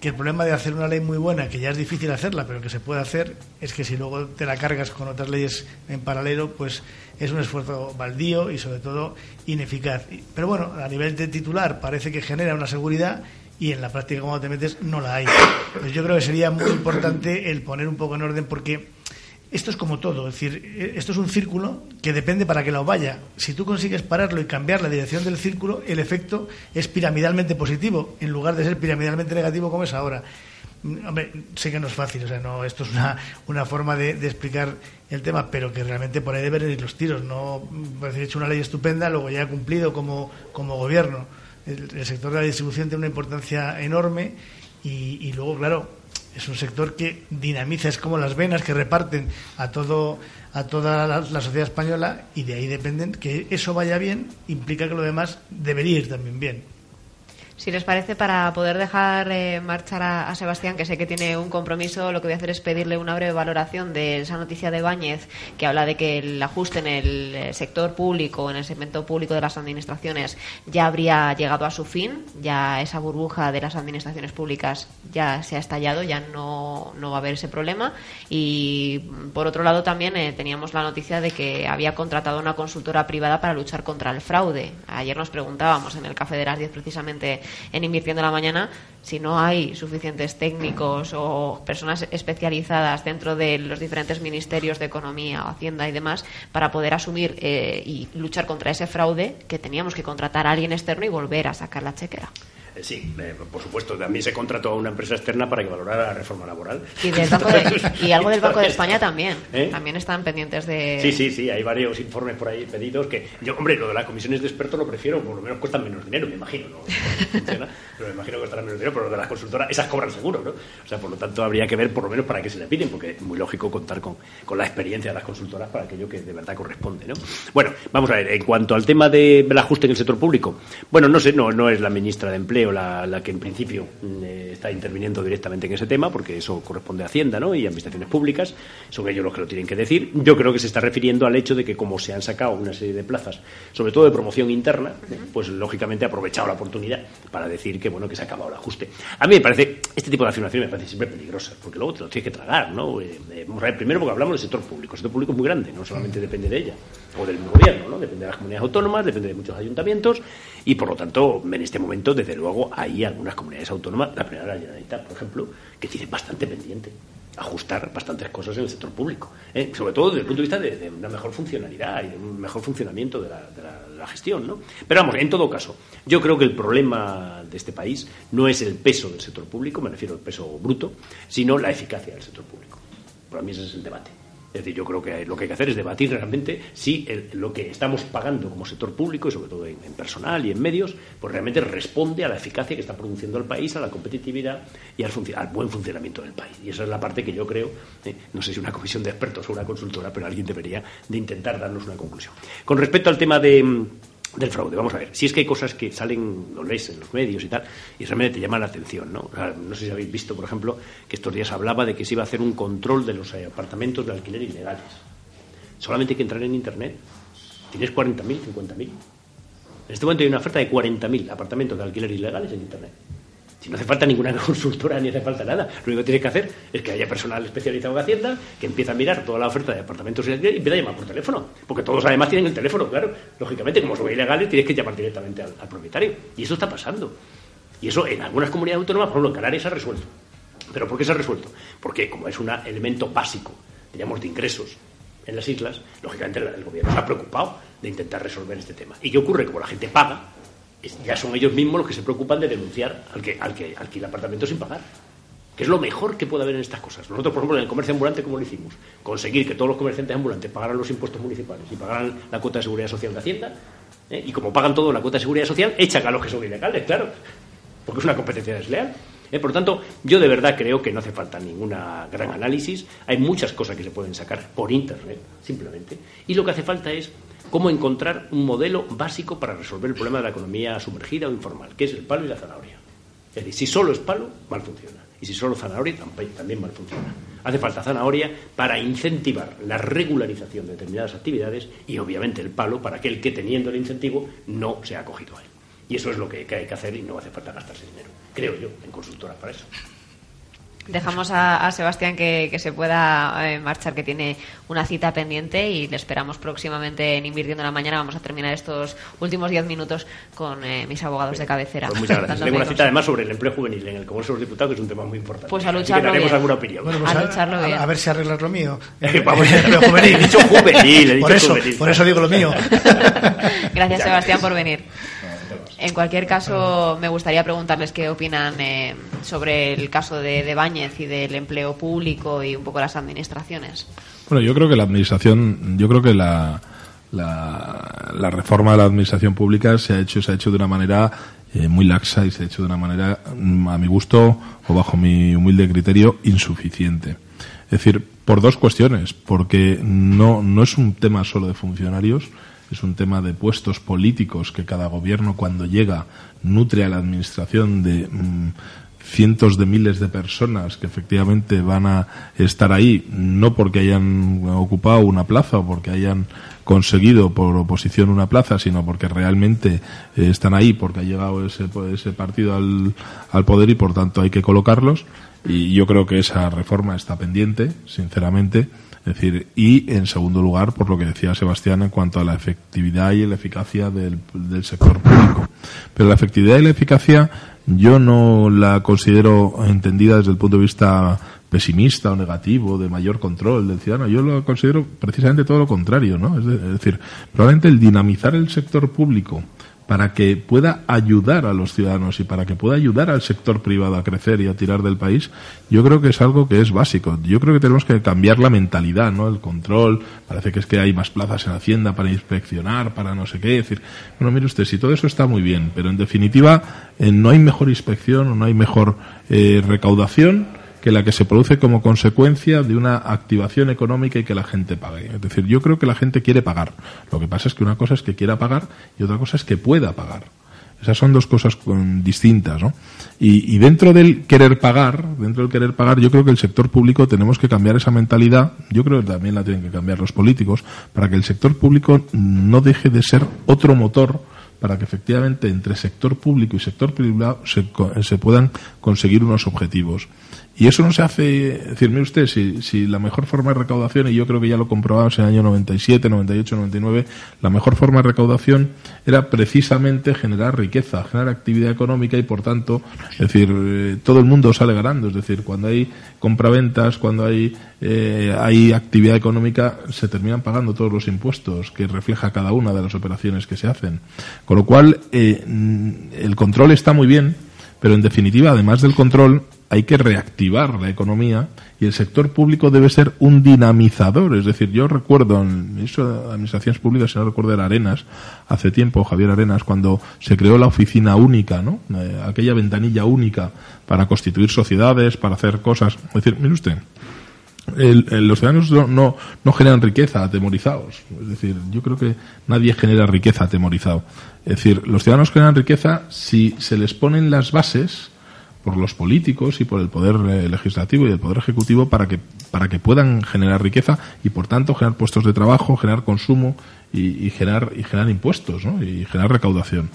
que, el problema de hacer una ley muy buena, que ya es difícil hacerla, pero que se puede hacer, es que si luego te la cargas con otras leyes en paralelo, pues es un esfuerzo baldío y sobre todo ineficaz. Pero bueno, a nivel de titular parece que genera una seguridad y en la práctica cuando te metes no la hay. Pues yo creo que sería muy importante el poner un poco en orden porque esto es como todo, es decir, eh, esto es un círculo que depende para que lo vaya. Si tú consigues pararlo y cambiar la dirección del círculo, el efecto es piramidalmente positivo, en lugar de ser piramidalmente negativo como es ahora. mm, hombre, sé que no es fácil, o sea, no, esto es una, una forma de, explicar el tema, pero que realmente por ahí deben ir los tiros. No parece hecho una ley estupenda, luego ya ha cumplido como, como gobierno. El, el sector de la distribución tiene una importancia enorme y, y luego, claro, es un sector que dinamiza, es como las venas que reparten a todo a toda la, la, sociedad española y de ahí dependen que eso vaya bien implica que lo demás debería ir también bien. Si les parece, para poder dejar eh, marchar a, Sebastián, que sé que tiene un compromiso, lo que voy a hacer es pedirle una breve valoración de esa noticia de Báñez, que habla de que el ajuste en el eh, sector público, en el segmento público de las administraciones, ya habría llegado a su fin, ya esa burbuja de las administraciones públicas ya se ha estallado, ya no, no va a haber ese problema. Y por otro lado, también eh, teníamos la noticia de que había contratado una consultora privada para luchar contra el fraude. Ayer nos preguntábamos en el Café de las 10 precisamente en Invirtiendo la Mañana, si no hay suficientes técnicos o personas especializadas dentro de los diferentes ministerios de Economía, Hacienda y demás para poder asumir eh, y luchar contra ese fraude, que teníamos que contratar a alguien externo y volver a sacar la chequera. Sí, eh, por supuesto. También se contrató a una empresa externa para que valorara la reforma laboral. Y, del banco de, y algo del Banco de España también. ¿Eh? También están pendientes de. Sí, sí, sí. Hay varios informes por ahí pedidos que. Yo, hombre, lo de las comisiones de expertos lo prefiero, por lo menos cuestan menos dinero, me imagino. ¿no? Funciona, pero me imagino que costarán menos dinero, pero lo de las consultoras, esas cobran seguro, ¿no? O sea, por lo tanto, habría que ver por lo menos para qué se le piden, porque es muy lógico contar con, con la experiencia de las consultoras para aquello que de verdad corresponde, ¿no? Bueno, vamos a ver. En cuanto al tema del ajuste en el sector público, bueno, no sé, no, no es la ministra de Empleo la, que principio eh, está interviniendo directamente en ese tema, porque eso corresponde a Hacienda ¿no? y administraciones públicas, son ellos los que lo tienen que decir. Yo creo que se está refiriendo al hecho de que como se han sacado una serie de plazas, sobre todo de promoción interna, pues lógicamente ha aprovechado la oportunidad para decir que bueno que se ha acabado el ajuste. A mí me parece, este tipo de afirmaciones me parece siempre peligrosas, porque luego te lo tienes que tragar, ¿no? Eh, eh, primero porque hablamos del sector público, el sector público es muy grande, no solamente depende de ella, o del gobierno, ¿no? Depende de las comunidades autónomas, depende de muchos ayuntamientos, y por lo tanto, en este momento, desde luego, hay algunas comunidades autónomas, la primera la Generalitat, por ejemplo, que tiene bastante pendiente ajustar bastantes cosas en el sector público, ¿eh? sobre todo desde el punto de vista de, una mejor funcionalidad y de un mejor funcionamiento de la, de, la, de la, gestión. ¿no? Pero vamos, en todo caso, yo creo que el problema de este país no es el peso del sector público, me refiero al peso bruto, sino la eficacia del sector público. Para mí ese es el debate. Es decir, yo creo que lo que hay que hacer es debatir realmente si lo que estamos pagando como sector público, y sobre todo en, personal y en medios, pues realmente responde a la eficacia que está produciendo el país, a la competitividad y al, buen funcionamiento del país. Y esa es la parte que yo creo, eh, no sé si una comisión de expertos o una consultora, pero alguien debería de intentar darnos una conclusión. Con respecto al tema de del fraude. Vamos a ver, si es que hay cosas que salen, lo lees en los medios y tal, y realmente te llaman la atención, ¿no? O sea, no sé si habéis visto, por ejemplo, que estos días hablaba de que se iba a hacer un control de los apartamentos de alquiler ilegales. Solamente hay que entrar en Internet. Tienes 40.000, 50.000. En este momento hay una oferta de 40.000 apartamentos de alquiler ilegales en Internet. Si no hace falta ninguna consultora ni hace falta nada, lo único que tienes que hacer es que haya personal especializado en Hacienda que empiece a mirar toda la oferta de apartamentos y empiece a llamar por teléfono. Porque todos además tienen el teléfono, claro. Lógicamente, como son ilegales, tienes que llamar directamente al, propietario. Y eso está pasando. Y eso en algunas comunidades autónomas, por ejemplo, en Canarias se ha resuelto. ¿Pero por qué se ha resuelto? Porque como es un elemento básico, digamos, de ingresos en las islas, lógicamente el gobierno está preocupado de intentar resolver este tema. ¿Y qué ocurre? Como la gente paga, ya son ellos mismos los que se preocupan de denunciar al que, al que alquila apartamento sin pagar. Que es lo mejor que puede haber en estas cosas. Nosotros, por ejemplo, en el comercio ambulante, ¿cómo lo hicimos? Conseguir que todos los comerciantes ambulantes pagaran los impuestos municipales y pagaran la cuota de seguridad social de Hacienda. ¿eh? Y como pagan todo la cuota de seguridad social, echan a los que son ilegales, claro. Porque es una competencia desleal. ¿eh? Por lo tanto, yo de verdad creo que no hace falta ninguna gran análisis. Hay muchas cosas que se pueden sacar por Internet, simplemente. Y lo que hace falta es cómo encontrar un modelo básico para resolver el problema de la economía sumergida o informal, que es el palo y la zanahoria. Es decir, si solo es palo, mal funciona. Y si solo zanahoria, también mal funciona. Hace falta zanahoria para incentivar la regularización de determinadas actividades y, obviamente, el palo para aquel que, teniendo el incentivo, no se ha acogido a él. Y eso es lo que hay que hacer y no hace falta gastarse dinero, creo yo, en consultoras para eso. Dejamos a, a Sebastián que, que, se pueda eh, marchar, que tiene una cita pendiente y le esperamos próximamente en Invirtiendo en la Mañana. Vamos a terminar estos últimos diez minutos con eh, mis abogados de cabecera. Pues muchas gracias. Tengo una cita además sobre el empleo juvenil en el Congreso de los Diputados, que es un tema muy importante. Pues a lucharlo Así que bien. alguna opinión. Bueno, pues a, a, lucharlo a, bien. a ver si arreglas lo mío. Vamos, El empleo juvenil. He dicho juvenil, he dicho por eso, juvenil. por eso digo lo mío. Gracias, Ya Sebastián, ves. por venir. En cualquier caso, me gustaría preguntarles qué opinan eh, sobre el caso de, de Báñez y del empleo público y un poco las administraciones. Bueno, yo creo que la administración, yo creo que la, la, reforma de la administración pública se ha hecho, se ha hecho de una manera eh, muy laxa y se ha hecho de una manera, mm, a mi gusto o bajo mi humilde criterio, insuficiente. Es decir, por dos cuestiones, porque no, no es un tema solo de funcionarios, es un tema de puestos políticos que cada gobierno cuando llega nutre a la administración de mm, cientos de miles de personas que efectivamente van a estar ahí, no porque hayan ocupado una plaza o porque hayan conseguido por oposición una plaza, sino porque realmente eh, están ahí, porque ha llegado ese, ese partido al, al poder y por tanto hay que colocarlos. Y yo creo que esa reforma está pendiente, sinceramente. Es decir, y en segundo lugar, por lo que decía Sebastián en cuanto a la efectividad y la eficacia del, del sector público. Pero la efectividad y la eficacia yo no la considero entendida desde el punto de vista pesimista o negativo, de mayor control del ciudadano. Yo lo considero precisamente todo lo contrario, ¿no? Es, de- es decir, probablemente el dinamizar el sector público para que pueda ayudar a los ciudadanos y para que pueda ayudar al sector privado a crecer y a tirar del país, yo creo que es algo que es básico. Yo creo que tenemos que cambiar la mentalidad, ¿no? El control, parece que es que hay más plazas en Hacienda para inspeccionar, para no sé qué. Decir, bueno, mire usted, si todo eso está muy bien, pero en definitiva eh, no hay mejor inspección o no hay mejor eh, recaudación que la que se produce como consecuencia de una activación económica y que la gente pague. Es decir, yo creo que la gente quiere pagar. Lo que pasa es que una cosa es que quiera pagar y otra cosa es que pueda pagar. Esas son dos cosas distintas, ¿no? Y, dentro del querer pagar, dentro del querer pagar, yo creo que el sector público tenemos que cambiar esa mentalidad. Yo creo que también la tienen que cambiar los políticos para que el sector público no deje de ser otro motor para que efectivamente entre sector público y sector privado se, se puedan conseguir unos objetivos. Y eso no se hace, es decir, mire usted, si, si la mejor forma de recaudación, y yo creo que ya lo comprobamos en el año 97, 98, 99, la mejor forma de recaudación era precisamente generar riqueza, generar actividad económica y por tanto, es decir, eh, todo el mundo sale ganando. Es decir, cuando hay compraventas, cuando hay, eh, hay actividad económica, se terminan pagando todos los impuestos que refleja cada una de las operaciones que se hacen. Con lo cual, eh, el control está muy bien, pero en definitiva, además del control, hay que reactivar la economía y el sector público debe ser un dinamizador. Es decir, yo recuerdo en el ministro de Administraciones Públicas, si no recuerdo, era Arenas, hace tiempo, Javier Arenas, cuando se creó la oficina única, ¿no? Eh, aquella ventanilla única para constituir sociedades, para hacer cosas. Es decir, mire usted, el- los ciudadanos no, no, no generan riqueza atemorizados. Es decir, yo creo que nadie genera riqueza atemorizado. Es decir, los ciudadanos generan riqueza si se les ponen las bases por los políticos y por el poder eh, legislativo y el poder ejecutivo para que para que puedan generar riqueza y por tanto generar puestos de trabajo, generar consumo y, y generar y generar impuestos, ¿no? y generar recaudación.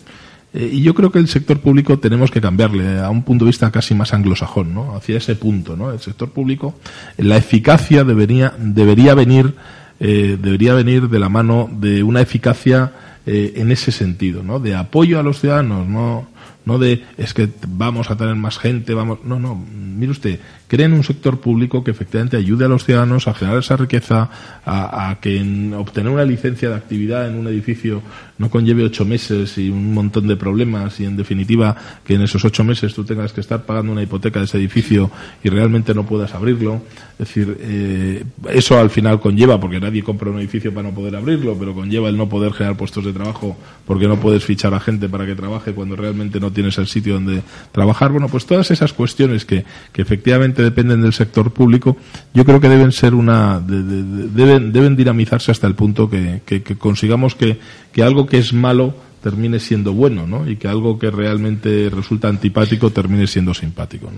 Eh, y yo creo que el sector público tenemos que cambiarle a un punto de vista casi más anglosajón, ¿no? Hacia ese punto, ¿no? El sector público, la eficacia debería, debería venir, eh, debería venir de la mano de una eficacia eh, en ese sentido, ¿no? De apoyo a los ciudadanos, no, no de es que vamos a tener más gente, vamos, no, no, mire usted, creen un sector público que efectivamente ayude a los ciudadanos a generar esa riqueza, a, que en obtener una licencia de actividad en un edificio no conlleve ocho meses y un montón de problemas y en definitiva que en esos ocho meses tú tengas que estar pagando una hipoteca de ese edificio y realmente no puedas abrirlo. Es decir, eh, eso al final conlleva, porque nadie compra un edificio para no poder abrirlo, pero conlleva el no poder generar puestos de trabajo porque no puedes fichar a gente para que trabaje cuando realmente no tienes el sitio donde trabajar. Bueno, pues todas esas cuestiones que, que efectivamente dependen del sector público, yo creo que deben ser una, de- de- de- deben, deben dinamizarse hasta el punto que, que- consigamos que, que algo que es malo termine siendo bueno, ¿no? Y que algo que realmente resulta antipático termine siendo simpático.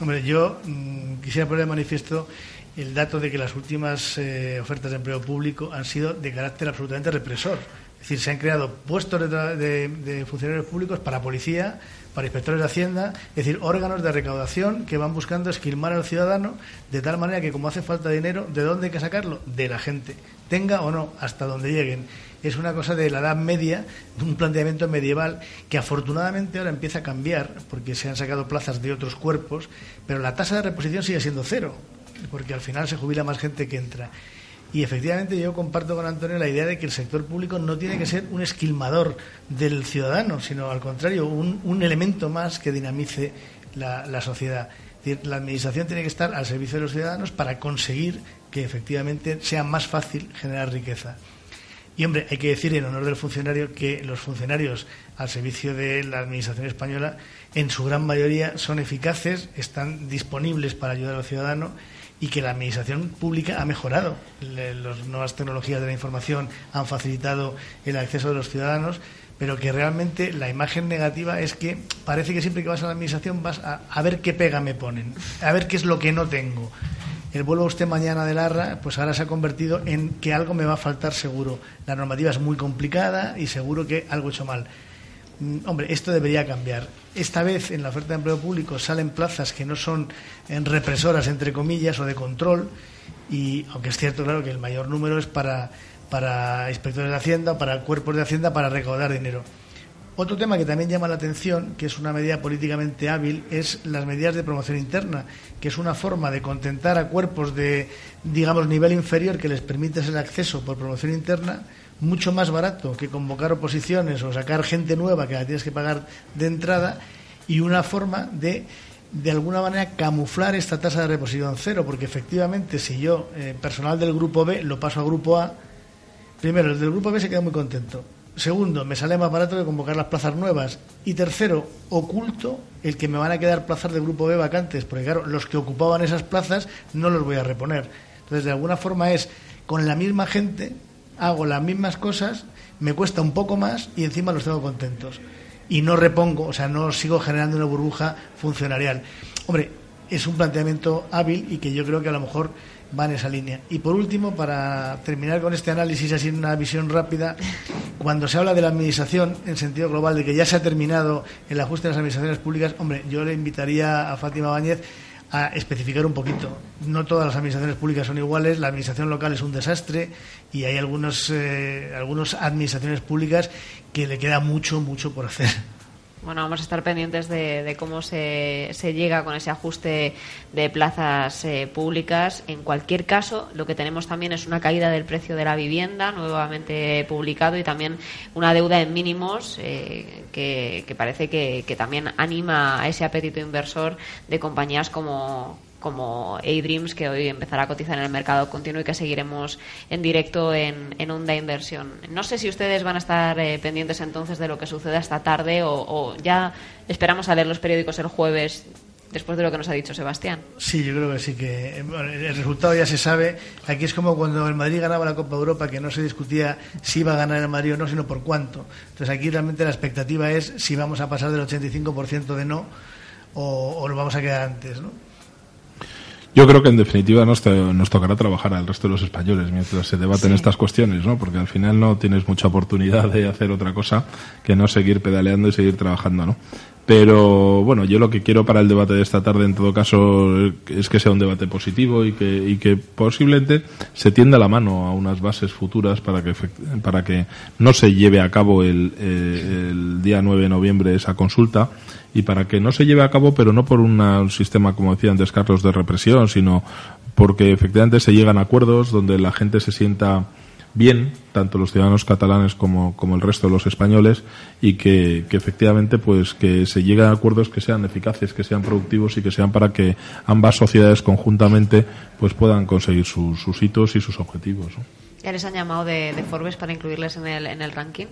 Hombre, yo mm, quisiera poner de manifiesto el dato de que las últimas eh, ofertas de empleo público han sido de carácter absolutamente represor. Es decir, se han creado puestos de, funcionarios públicos para policía, para inspectores de Hacienda, es decir, órganos de recaudación que van buscando esquilmar al ciudadano de tal manera que como hace falta dinero, ¿de dónde hay que sacarlo? De la gente, tenga o no, hasta donde lleguen. Es una cosa de la Edad Media, de un planteamiento medieval que afortunadamente ahora empieza a cambiar porque se han sacado plazas de otros cuerpos, pero la tasa de reposición sigue siendo cero, porque al final se jubila más gente que entra. Y efectivamente yo comparto con Antonio la idea de que el sector público no tiene que ser un esquilmador del ciudadano, sino al contrario, un, elemento más que dinamice la, sociedad. La administración tiene que estar al servicio de los ciudadanos para conseguir que efectivamente sea más fácil generar riqueza. Y hombre, hay que decir en honor del funcionario que los funcionarios al servicio de la Administración española, en su gran mayoría, son eficaces, están disponibles para ayudar al ciudadano y que la Administración pública ha mejorado. Las nuevas tecnologías de la información han facilitado el acceso de los ciudadanos, pero que realmente la imagen negativa es que parece que siempre que vas a la Administración vas a, a ver qué pega me ponen, a ver qué es lo que no tengo el vuelvo a usted mañana de Larra, pues ahora se ha convertido en que algo me va a faltar seguro. La normativa es muy complicada y seguro que algo he hecho mal. Mm, hombre, esto debería cambiar. Esta vez en la oferta de empleo público salen plazas que no son en represoras, entre comillas, o de control, y aunque es cierto, claro, que el mayor número es para, para inspectores de Hacienda, para cuerpos de Hacienda, para recaudar dinero. Otro tema que también llama la atención, que es una medida políticamente hábil, es las medidas de promoción interna, que es una forma de contentar a cuerpos de, digamos, nivel inferior que les permite el acceso por promoción interna mucho más barato que convocar oposiciones o sacar gente nueva que la tienes que pagar de entrada y una forma de de alguna manera camuflar esta tasa de reposición cero, porque efectivamente si yo, eh, personal del grupo B, lo paso a grupo A, primero, el del grupo B se queda muy contento, Segundo, me sale más barato que convocar las plazas nuevas. Y tercero, oculto el que me van a quedar plazas de grupo B vacantes, porque claro, los que ocupaban esas plazas no los voy a reponer. Entonces, de alguna forma es, con la misma gente, hago las mismas cosas, me cuesta un poco más y encima los tengo contentos. Y no repongo, o sea, no sigo generando una burbuja funcionarial. Hombre, es un planteamiento hábil y que yo creo que a lo mejor va en esa línea. Y por último, para terminar con este análisis así una visión rápida, cuando se habla de la administración en sentido global, de que ya se ha terminado el ajuste de las administraciones públicas, hombre, yo le invitaría a Fátima Báñez a especificar un poquito. No todas las administraciones públicas son iguales, la administración local es un desastre y hay algunos, eh, algunas administraciones públicas que le queda mucho, mucho por hacer. Bueno, vamos a estar pendientes de, cómo se, se, llega con ese ajuste de plazas eh, públicas. En cualquier caso, lo que tenemos también es una caída del precio de la vivienda, nuevamente publicado, y también una deuda en mínimos eh, que, parece que también anima a ese apetito inversor de compañías como como A-Dreams, que hoy empezará a cotizar en el mercado continuo y que seguiremos en directo en, en Onda Inversión. No sé si ustedes van a estar eh, pendientes entonces de lo que suceda esta tarde o, ya esperamos a leer los periódicos el jueves después de lo que nos ha dicho Sebastián. Sí, yo creo que sí, que el resultado ya se sabe. Aquí es como cuando el Madrid ganaba la Copa Europa, que no se discutía si iba a ganar el Madrid o no, sino por cuánto. Entonces aquí realmente la expectativa es si vamos a pasar del 85% de no o, o lo vamos a quedar antes, ¿no? Yo creo que en definitiva nos, nos tocará trabajar al resto de los españoles mientras se debaten estas cuestiones, ¿no? Porque al final no tienes mucha oportunidad de hacer otra cosa que no seguir pedaleando y seguir trabajando, ¿no? Pero bueno, yo lo que quiero para el debate de esta tarde, en todo caso, es que sea un debate positivo y que, y que posiblemente se tienda la mano a unas bases futuras para que, para que no se lleve a cabo el, eh, el día 9 de noviembre esa consulta y para que no se lleve a cabo, pero no por un sistema, como decía antes Carlos, de represión, sino porque efectivamente se llegan a acuerdos donde la gente se sienta bien, tanto los ciudadanos catalanes como, como el resto de los españoles, y que, efectivamente pues que se lleguen a acuerdos que sean eficaces, que sean productivos y que sean para que ambas sociedades conjuntamente pues puedan conseguir sus hitos y sus objetivos. ¿Ya les han llamado de, de Forbes para incluirles en el, en el ranking?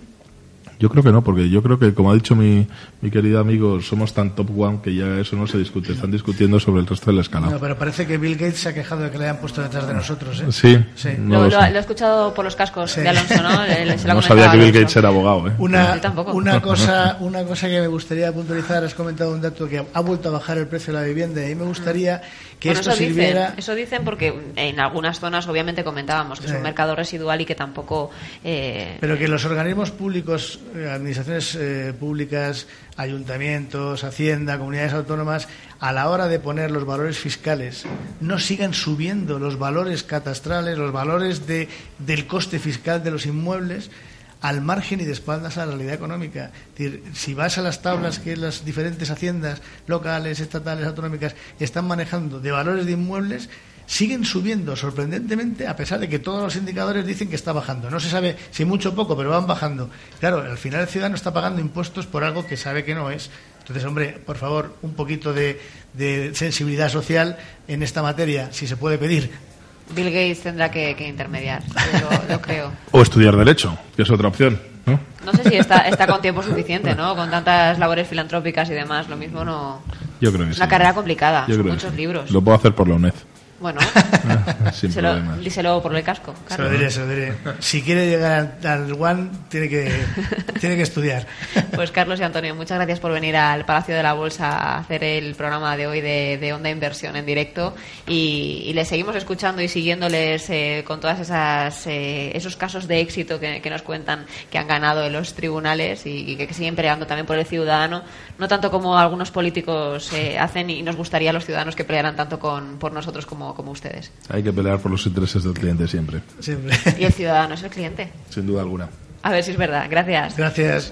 Yo creo que no, porque yo creo que, como ha dicho mi, mi querido amigo, somos tan top one que ya eso no se discute. Están discutiendo sobre el resto de la escala. No, pero parece que Bill Gates se ha quejado de que le hayan puesto detrás de nosotros. ¿eh? Sí, sí. lo, lo, he escuchado por los cascos de Alonso, ¿no? no sabía que Bill Gates era abogado. ¿eh? Una, una, cosa, una cosa que me gustaría puntualizar, has comentado un dato que ha vuelto a bajar el precio de la vivienda y me gustaría que esto eso sirviera. Dicen, eso dicen porque en algunas zonas, obviamente, comentábamos que es un mercado residual y que tampoco. Eh, pero que los organismos públicos, eh, administraciones eh, públicas, ayuntamientos, Hacienda, comunidades autónomas, a la hora de poner los valores fiscales, no sigan subiendo los valores catastrales, los valores de, del coste fiscal de los inmuebles al margen y de espaldas a la realidad económica. si vas a las tablas que las diferentes haciendas locales, estatales, autonómicas están manejando de valores de inmuebles, siguen subiendo sorprendentemente a pesar de que todos los indicadores dicen que está bajando. No se sabe si mucho o poco, pero van bajando. Claro, al final el ciudadano está pagando impuestos por algo que sabe que no es. Entonces, hombre, por favor, un poquito de, sensibilidad social en esta materia, si se puede pedir. Bill Gates tendrá que, intermediar, lo, creo. O estudiar Derecho, que es otra opción. ¿no? no sé si está, está con tiempo suficiente, ¿no? Con tantas labores filantrópicas y demás, lo mismo no. Yo creo que Una carrera complicada, muchos libros. Lo puedo hacer por la UNED. Bueno, Sin díselo por el casco. Se lo diré, se lo diré. Si quiere llegar al One, tiene que, tiene que estudiar. Pues Carlos y Antonio, muchas gracias por venir al Palacio de la Bolsa a hacer el programa de hoy de, de Onda Inversión en directo. Y, les seguimos escuchando y siguiéndoles eh, con todas esas eh, esos casos de éxito que, nos cuentan que han ganado en los tribunales y, que, siguen peleando también por el ciudadano, no tanto como algunos políticos eh, hacen y nos gustaría a los ciudadanos que pelearan tanto con, por nosotros como como, ustedes. Hay que pelear por los intereses del cliente siempre. Siempre. Y el ciudadano es el cliente. Sin duda alguna. A ver si es verdad. Gracias. Gracias.